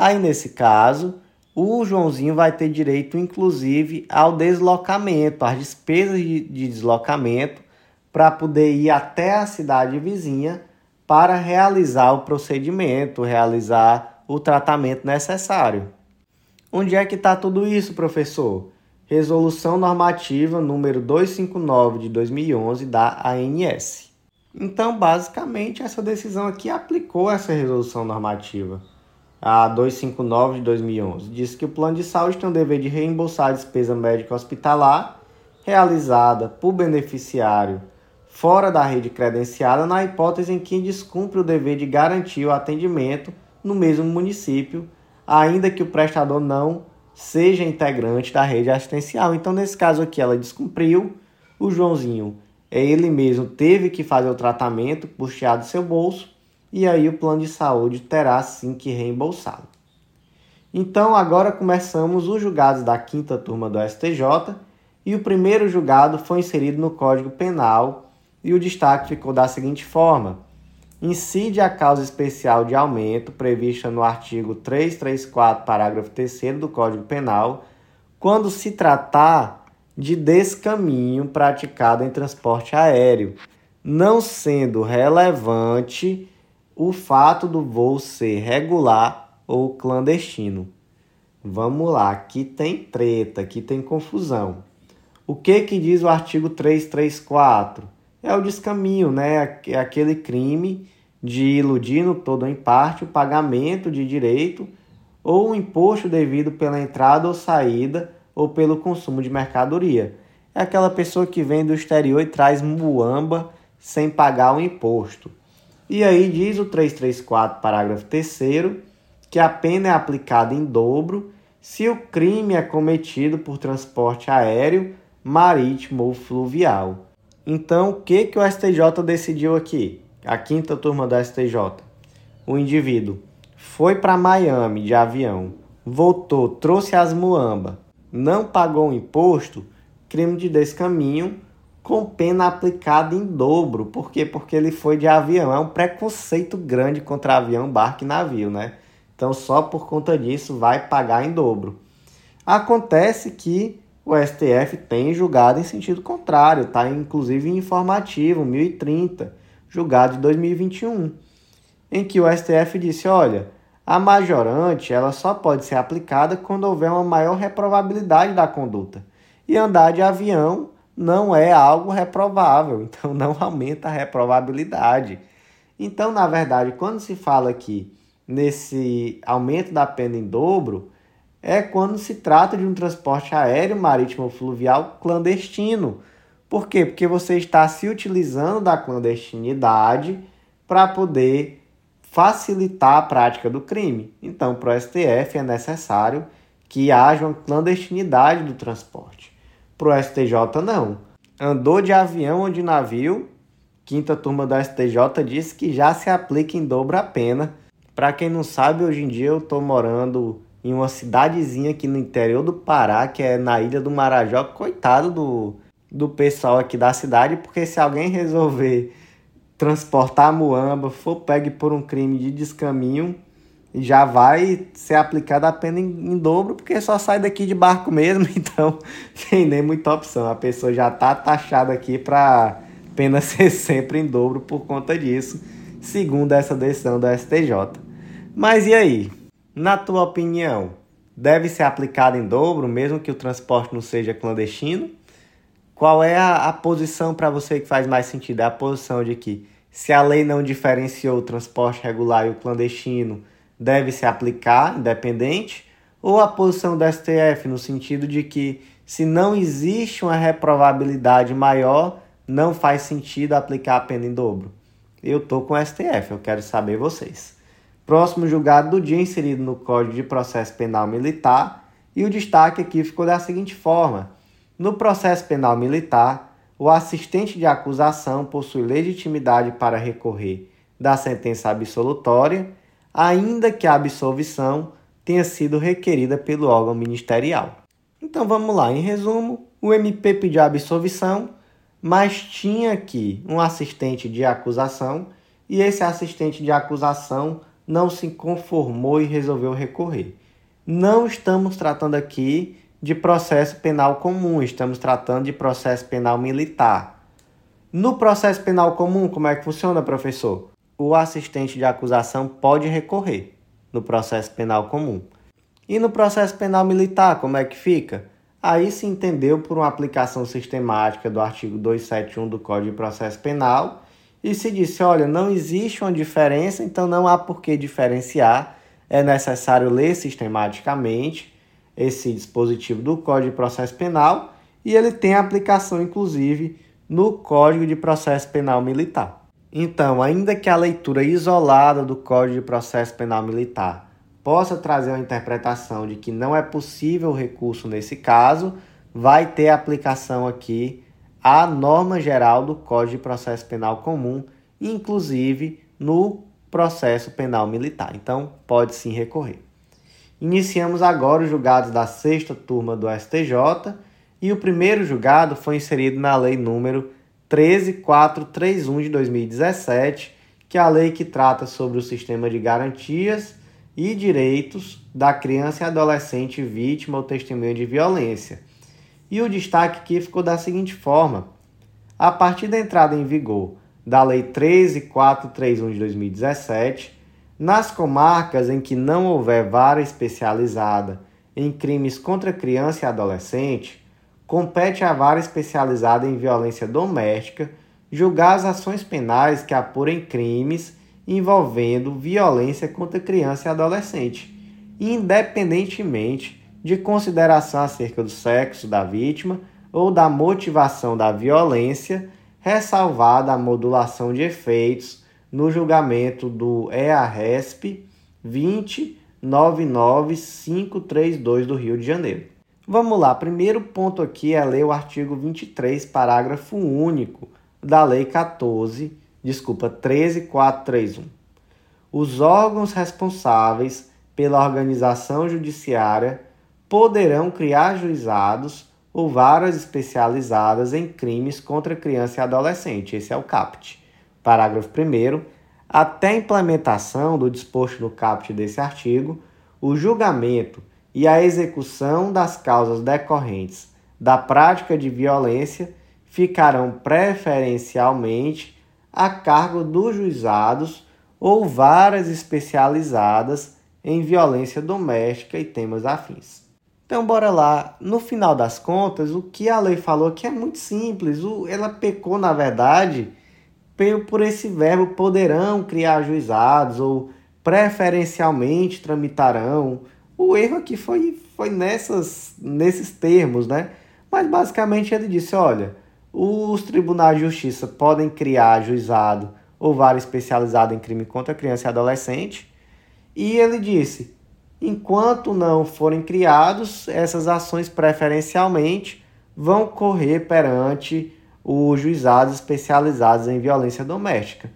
Aí nesse caso, o Joãozinho vai ter direito, inclusive, ao deslocamento, às despesas de, de deslocamento, para poder ir até a cidade vizinha para realizar o procedimento, realizar o tratamento necessário. Onde é que está tudo isso, professor? Resolução Normativa número 259 de 2011 da ANS. Então, basicamente, essa decisão aqui aplicou essa resolução normativa a 259 de 2011, diz que o plano de saúde tem o dever de reembolsar a despesa médica hospitalar realizada por beneficiário fora da rede credenciada na hipótese em que descumpre o dever de garantir o atendimento no mesmo município, ainda que o prestador não seja integrante da rede assistencial. Então, nesse caso aqui, ela descumpriu, o Joãozinho, ele mesmo teve que fazer o tratamento, puxado do seu bolso, e aí o plano de saúde terá sim que reembolsá-lo. Então, agora começamos os julgados da quinta turma do STJ e o primeiro julgado foi inserido no Código Penal e o destaque ficou da seguinte forma: incide a causa especial de aumento prevista no artigo 334, parágrafo 3 do Código Penal, quando se tratar de descaminho praticado em transporte aéreo, não sendo relevante o fato do voo ser regular ou clandestino. Vamos lá, aqui tem treta, aqui tem confusão. O que que diz o artigo 334? É o descaminho, né? É aquele crime de iludir no todo ou em parte o pagamento de direito ou o imposto devido pela entrada ou saída ou pelo consumo de mercadoria. É aquela pessoa que vem do exterior e traz muamba sem pagar o imposto. E aí diz o 334, parágrafo 3 que a pena é aplicada em dobro se o crime é cometido por transporte aéreo, marítimo ou fluvial. Então, o que, que o STJ decidiu aqui? A quinta turma do STJ. O indivíduo foi para Miami de avião, voltou, trouxe as muamba, não pagou o imposto, crime de descaminho com pena aplicada em dobro. Por quê? Porque ele foi de avião. É um preconceito grande contra avião, barco e navio, né? Então, só por conta disso, vai pagar em dobro. Acontece que o STF tem julgado em sentido contrário, está inclusive informativo 1030, julgado de 2021, em que o STF disse: olha, a majorante ela só pode ser aplicada quando houver uma maior reprovabilidade da conduta. E andar de avião não é algo reprovável, então não aumenta a reprovabilidade. Então, na verdade, quando se fala aqui nesse aumento da pena em dobro, é quando se trata de um transporte aéreo, marítimo ou fluvial clandestino. Por quê? Porque você está se utilizando da clandestinidade para poder facilitar a prática do crime. Então, para o STF é necessário que haja uma clandestinidade do transporte. Para o STJ, não. Andou de avião ou de navio, quinta turma do STJ disse que já se aplica em dobro a pena. Para quem não sabe, hoje em dia eu estou morando em uma cidadezinha aqui no interior do Pará, que é na ilha do Marajó. Coitado do, do pessoal aqui da cidade, porque se alguém resolver transportar a muamba, for pegue por um crime de descaminho, já vai ser aplicada a pena em, em, dobro, porque só sai daqui de barco mesmo, então tem nem muita opção. A pessoa já está taxada aqui para pena ser sempre em dobro por conta disso, segundo essa decisão da STJ. Mas e aí? Na tua opinião, deve ser aplicada em dobro, mesmo que o transporte não seja clandestino? Qual é a, a posição para você que faz mais sentido? É a posição de que, se a lei não diferenciou o transporte regular e o clandestino, deve se aplicar independente, ou a posição do STF no sentido de que se não existe uma reprovabilidade maior, não faz sentido aplicar a pena em dobro. Eu tô com o STF, eu quero saber vocês. Próximo julgado do dia inserido no Código de Processo Penal Militar, e o destaque aqui ficou da seguinte forma: no processo penal militar, o assistente de acusação possui legitimidade para recorrer da sentença absolutória ainda que a absolvição tenha sido requerida pelo órgão ministerial. Então vamos lá, em resumo, o MP pediu a absolvição, mas tinha aqui um assistente de acusação e esse assistente de acusação não se conformou e resolveu recorrer. Não estamos tratando aqui de processo penal comum, estamos tratando de processo penal militar. No processo penal comum, como é que funciona, professor? O assistente de acusação pode recorrer no processo penal comum. E no processo penal militar, como é que fica? Aí se entendeu por uma aplicação sistemática do artigo 271 do Código de Processo Penal e se disse: olha, não existe uma diferença, então não há por que diferenciar, é necessário ler sistematicamente esse dispositivo do Código de Processo Penal e ele tem aplicação, inclusive, no Código de Processo Penal Militar. Então, ainda que a leitura isolada do Código de Processo Penal Militar possa trazer uma interpretação de que não é possível recurso nesse caso, vai ter aplicação aqui à norma geral do Código de Processo Penal Comum, inclusive no processo penal militar. Então, pode sim recorrer. Iniciamos agora os julgados da sexta turma do STJ e o primeiro julgado foi inserido na lei número 13431 de 2017, que é a lei que trata sobre o sistema de garantias e direitos da criança e adolescente vítima ou testemunha de violência. E o destaque aqui ficou da seguinte forma: a partir da entrada em vigor da Lei 13431 de 2017, nas comarcas em que não houver vara especializada em crimes contra criança e adolescente, compete à vara especializada em violência doméstica julgar as ações penais que apurem crimes envolvendo violência contra criança e adolescente, independentemente de consideração acerca do sexo da vítima ou da motivação da violência, ressalvada a modulação de efeitos no julgamento do EARESP 2099532 do Rio de Janeiro. Vamos lá, primeiro ponto aqui é ler o artigo 23, parágrafo único da Lei 14, desculpa, 13431. Os órgãos responsáveis pela organização judiciária poderão criar juizados ou varas especializadas em crimes contra criança e adolescente. Esse é o CAPT. Parágrafo 1. Até a implementação do disposto no CAPT desse artigo, o julgamento e a execução das causas decorrentes da prática de violência ficarão preferencialmente a cargo dos juizados ou varas especializadas em violência doméstica e temas afins. Então, bora lá. No final das contas, o que a lei falou que é muito simples. Ela pecou, na verdade, por esse verbo poderão criar juizados ou preferencialmente tramitarão. O erro aqui foi, foi nessas, nesses termos, né? Mas basicamente ele disse: olha, os tribunais de justiça podem criar juizado ou vara especializada em crime contra criança e adolescente. E ele disse: Enquanto não forem criados, essas ações preferencialmente vão correr perante os juizados especializados em violência doméstica.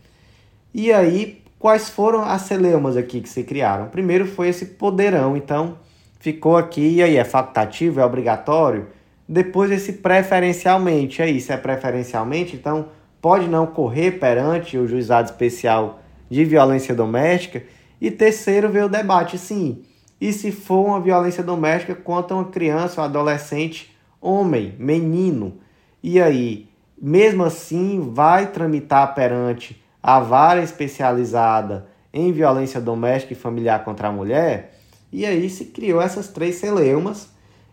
E aí, quais foram as celeumas aqui que se criaram? Primeiro foi esse poderão, então ficou aqui, e aí é facultativo, é obrigatório? Depois esse preferencialmente, aí se é preferencialmente, então pode não correr perante o juizado especial de violência doméstica. E terceiro veio o debate, sim, e se for uma violência doméstica contra uma criança ou adolescente, homem, menino. E aí, mesmo assim, vai tramitar perante a vara especializada em violência doméstica e familiar contra a mulher? E aí se criou essas três celeumas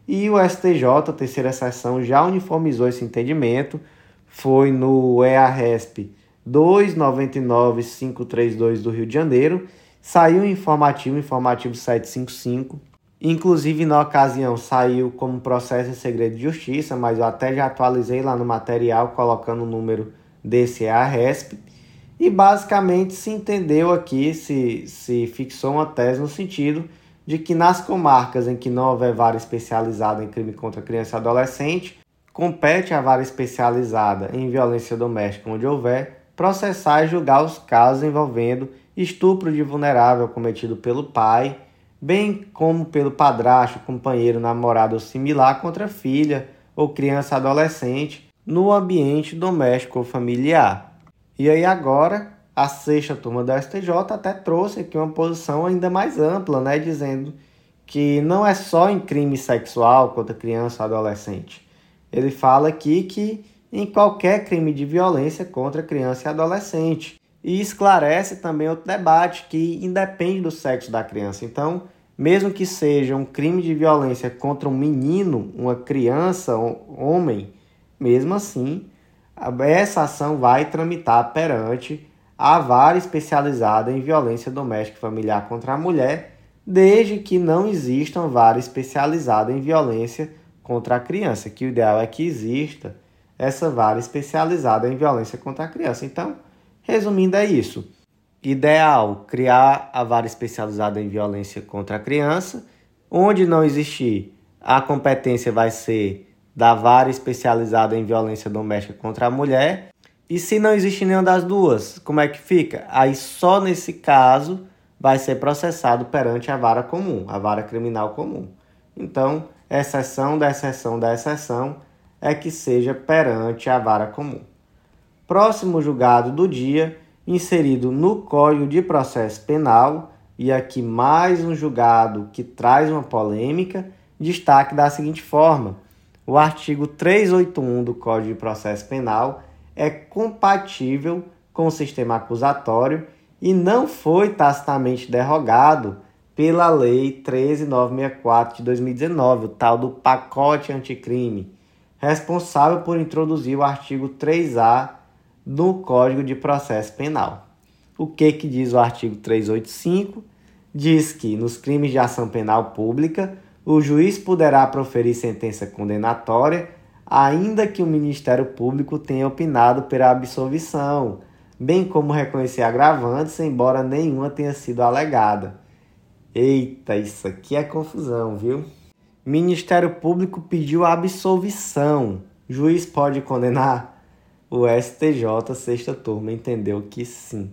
e o STJ, terceira sessão, já uniformizou esse entendimento. Foi no EARESP 299532 do Rio de Janeiro Saiu informativo, informativo 755. Inclusive, na ocasião, saiu como processo em segredo de justiça, mas eu até já atualizei lá no material, colocando o número desse ARESP. E basicamente se entendeu aqui, se, se fixou uma tese no sentido de que nas comarcas em que não houver vara especializada em crime contra criança e adolescente, compete a vara especializada em violência doméstica onde houver processar e julgar os casos envolvendo estupro de vulnerável cometido pelo pai, bem como pelo padrasto, companheiro, namorado ou similar contra filha ou criança adolescente no ambiente doméstico ou familiar. E aí agora a sexta turma da STJ até trouxe aqui uma posição ainda mais ampla, né, dizendo que não é só em crime sexual contra criança ou adolescente. Ele fala aqui que em qualquer crime de violência contra criança e adolescente. E esclarece também outro debate que independe do sexo da criança. Então, mesmo que seja um crime de violência contra um menino, uma criança, um homem, mesmo assim, essa ação vai tramitar perante a vara especializada em violência doméstica e familiar contra a mulher, desde que não exista uma vara especializada em violência contra a criança, que o ideal é que exista essa vara especializada em violência contra a criança. Então, Resumindo, é isso. Ideal: criar a vara especializada em violência contra a criança. Onde não existir, a competência vai ser da vara especializada em violência doméstica contra a mulher. E se não existe nenhuma das duas, como é que fica? Aí só nesse caso vai ser processado perante a vara comum, a vara criminal comum. Então, exceção da exceção da exceção é que seja perante a vara comum próximo julgado do dia, inserido no Código de Processo Penal, e aqui mais um julgado que traz uma polêmica, destaque da seguinte forma: o artigo 381 do Código de Processo Penal é compatível com o sistema acusatório e não foi tacitamente derrogado pela Lei 13964 de 2019, o tal do pacote anticrime, responsável por introduzir o artigo 3A do Código de Processo Penal. O que, que diz o artigo 385? Diz que nos crimes de ação penal pública, o juiz poderá proferir sentença condenatória, ainda que o Ministério Público tenha opinado pela absolvição, bem como reconhecer agravantes, embora nenhuma tenha sido alegada. Eita, isso aqui é confusão, viu? Ministério Público pediu absolvição. Juiz pode condenar? O STJ, sexta turma, entendeu que sim.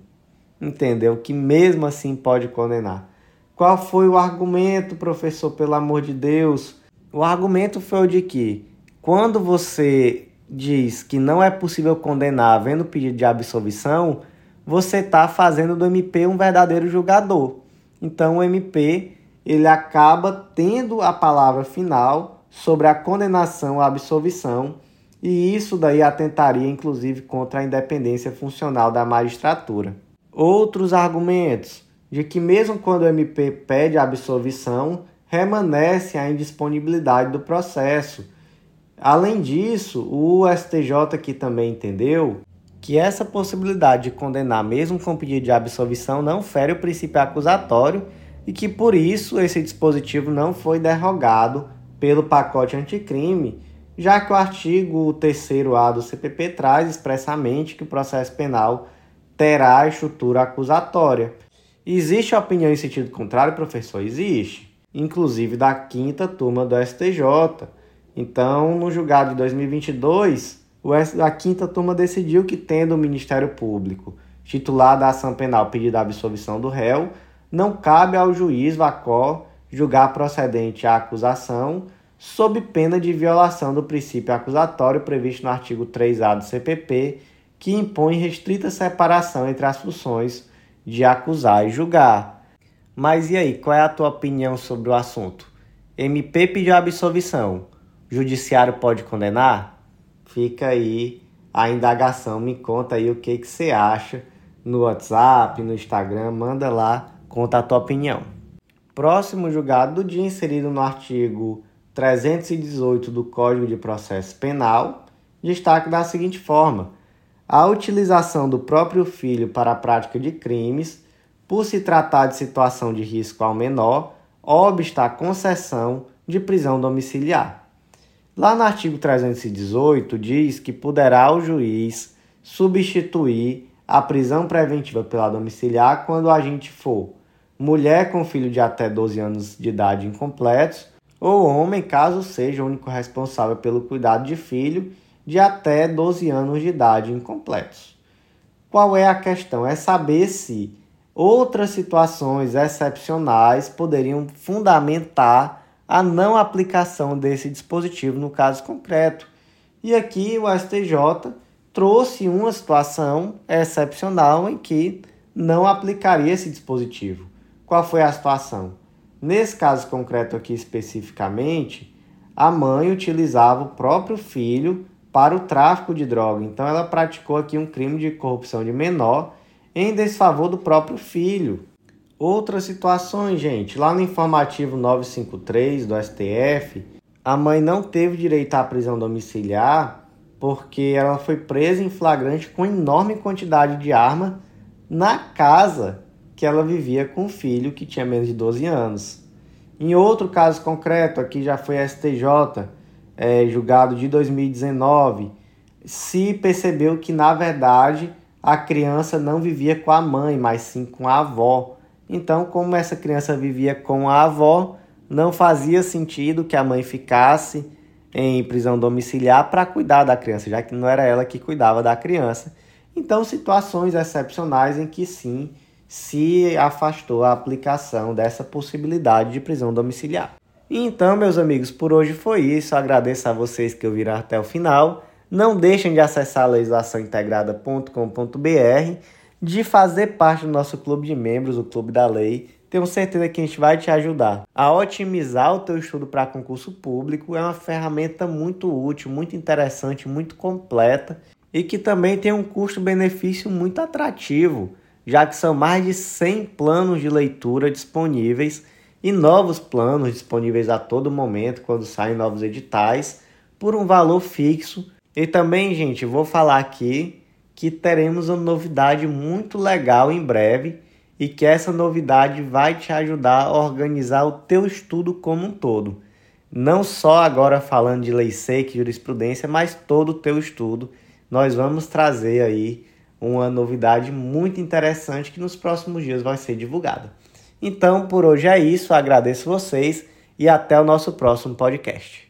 Entendeu que mesmo assim pode condenar. Qual foi o argumento, professor, pelo amor de Deus? O argumento foi o de que quando você diz que não é possível condenar havendo pedido de absolvição, você está fazendo do MP um verdadeiro julgador. Então o MP ele acaba tendo a palavra final sobre a condenação à absolvição e isso daí atentaria inclusive contra a independência funcional da magistratura. Outros argumentos de que, mesmo quando o MP pede a absolvição, remanesce a indisponibilidade do processo. Além disso, o STJ aqui também entendeu que essa possibilidade de condenar mesmo com pedido de absolvição não fere o princípio acusatório e que por isso esse dispositivo não foi derrogado pelo pacote anticrime, já que o artigo 3º-A do CPP traz expressamente que o processo penal terá estrutura acusatória. Existe opinião em sentido contrário, professor? Existe. Inclusive da quinta turma do STJ. Então, no julgado de 2022, a quinta turma decidiu que, tendo o Ministério Público titular da ação penal pedido a absolvição do réu, não cabe ao juiz VACO julgar procedente a acusação sob pena de violação do princípio acusatório previsto no artigo 3A do CPP, que impõe restrita separação entre as funções de acusar e julgar. Mas e aí, qual é a tua opinião sobre o assunto? MP pediu absolvição. Judiciário pode condenar? Fica aí a indagação. Me conta aí o que, que você acha no WhatsApp, no Instagram. Manda lá, conta a tua opinião. Próximo julgado do dia, inserido no artigo 318 do Código de Processo Penal, destaque da seguinte forma: a utilização do próprio filho para a prática de crimes, por se tratar de situação de risco ao menor, obsta a concessão de prisão domiciliar. Lá no artigo 318 diz que poderá o juiz substituir a prisão preventiva pela domiciliar quando o agente for mulher com filho de até 12 anos de idade incompletos ou homem, caso seja o único responsável pelo cuidado de filho de até 12 anos de idade incompletos. Qual é a questão? É saber se outras situações excepcionais poderiam fundamentar a não aplicação desse dispositivo no caso concreto. E aqui o STJ trouxe uma situação excepcional em que não aplicaria esse dispositivo. Qual foi a situação? Nesse caso concreto aqui especificamente, a mãe utilizava o próprio filho para o tráfico de droga. Então ela praticou aqui um crime de corrupção de menor em desfavor do próprio filho. Outras situações, gente, lá no informativo 953 do STF, a mãe não teve direito à prisão domiciliar porque ela foi presa em flagrante com enorme quantidade de arma na casa que ela vivia com o filho que tinha menos de 12 anos. Em outro caso concreto, aqui já foi STJ, é, julgado de 2019, se percebeu que, na verdade, a criança não vivia com a mãe, mas sim com a avó. Então, como essa criança vivia com a avó, não fazia sentido que a mãe ficasse em prisão domiciliar para cuidar da criança, já que não era ela que cuidava da criança. Então, situações excepcionais em que sim se afastou a aplicação dessa possibilidade de prisão domiciliar. Então, meus amigos, por hoje foi isso. agradeço a vocês que ouviram até o final. Não deixem de acessar legislaçãointegrada.com.br, de fazer parte do nosso clube de membros, o Clube da Lei. Tenho certeza que a gente vai te ajudar a otimizar o teu estudo para concurso público. É uma ferramenta muito útil, muito interessante, muito completa e que também tem um custo-benefício muito atrativo, já que são mais de 100 planos de leitura disponíveis e novos planos disponíveis a todo momento quando saem novos editais por um valor fixo. E também, gente, vou falar aqui que teremos uma novidade muito legal em breve e que essa novidade vai te ajudar a organizar o teu estudo como um todo. Não só agora falando de lei seca e jurisprudência, mas todo o teu estudo. Nós vamos trazer aí uma novidade muito interessante que nos próximos dias vai ser divulgada. Então, por hoje é isso, agradeço vocês e até o nosso próximo podcast.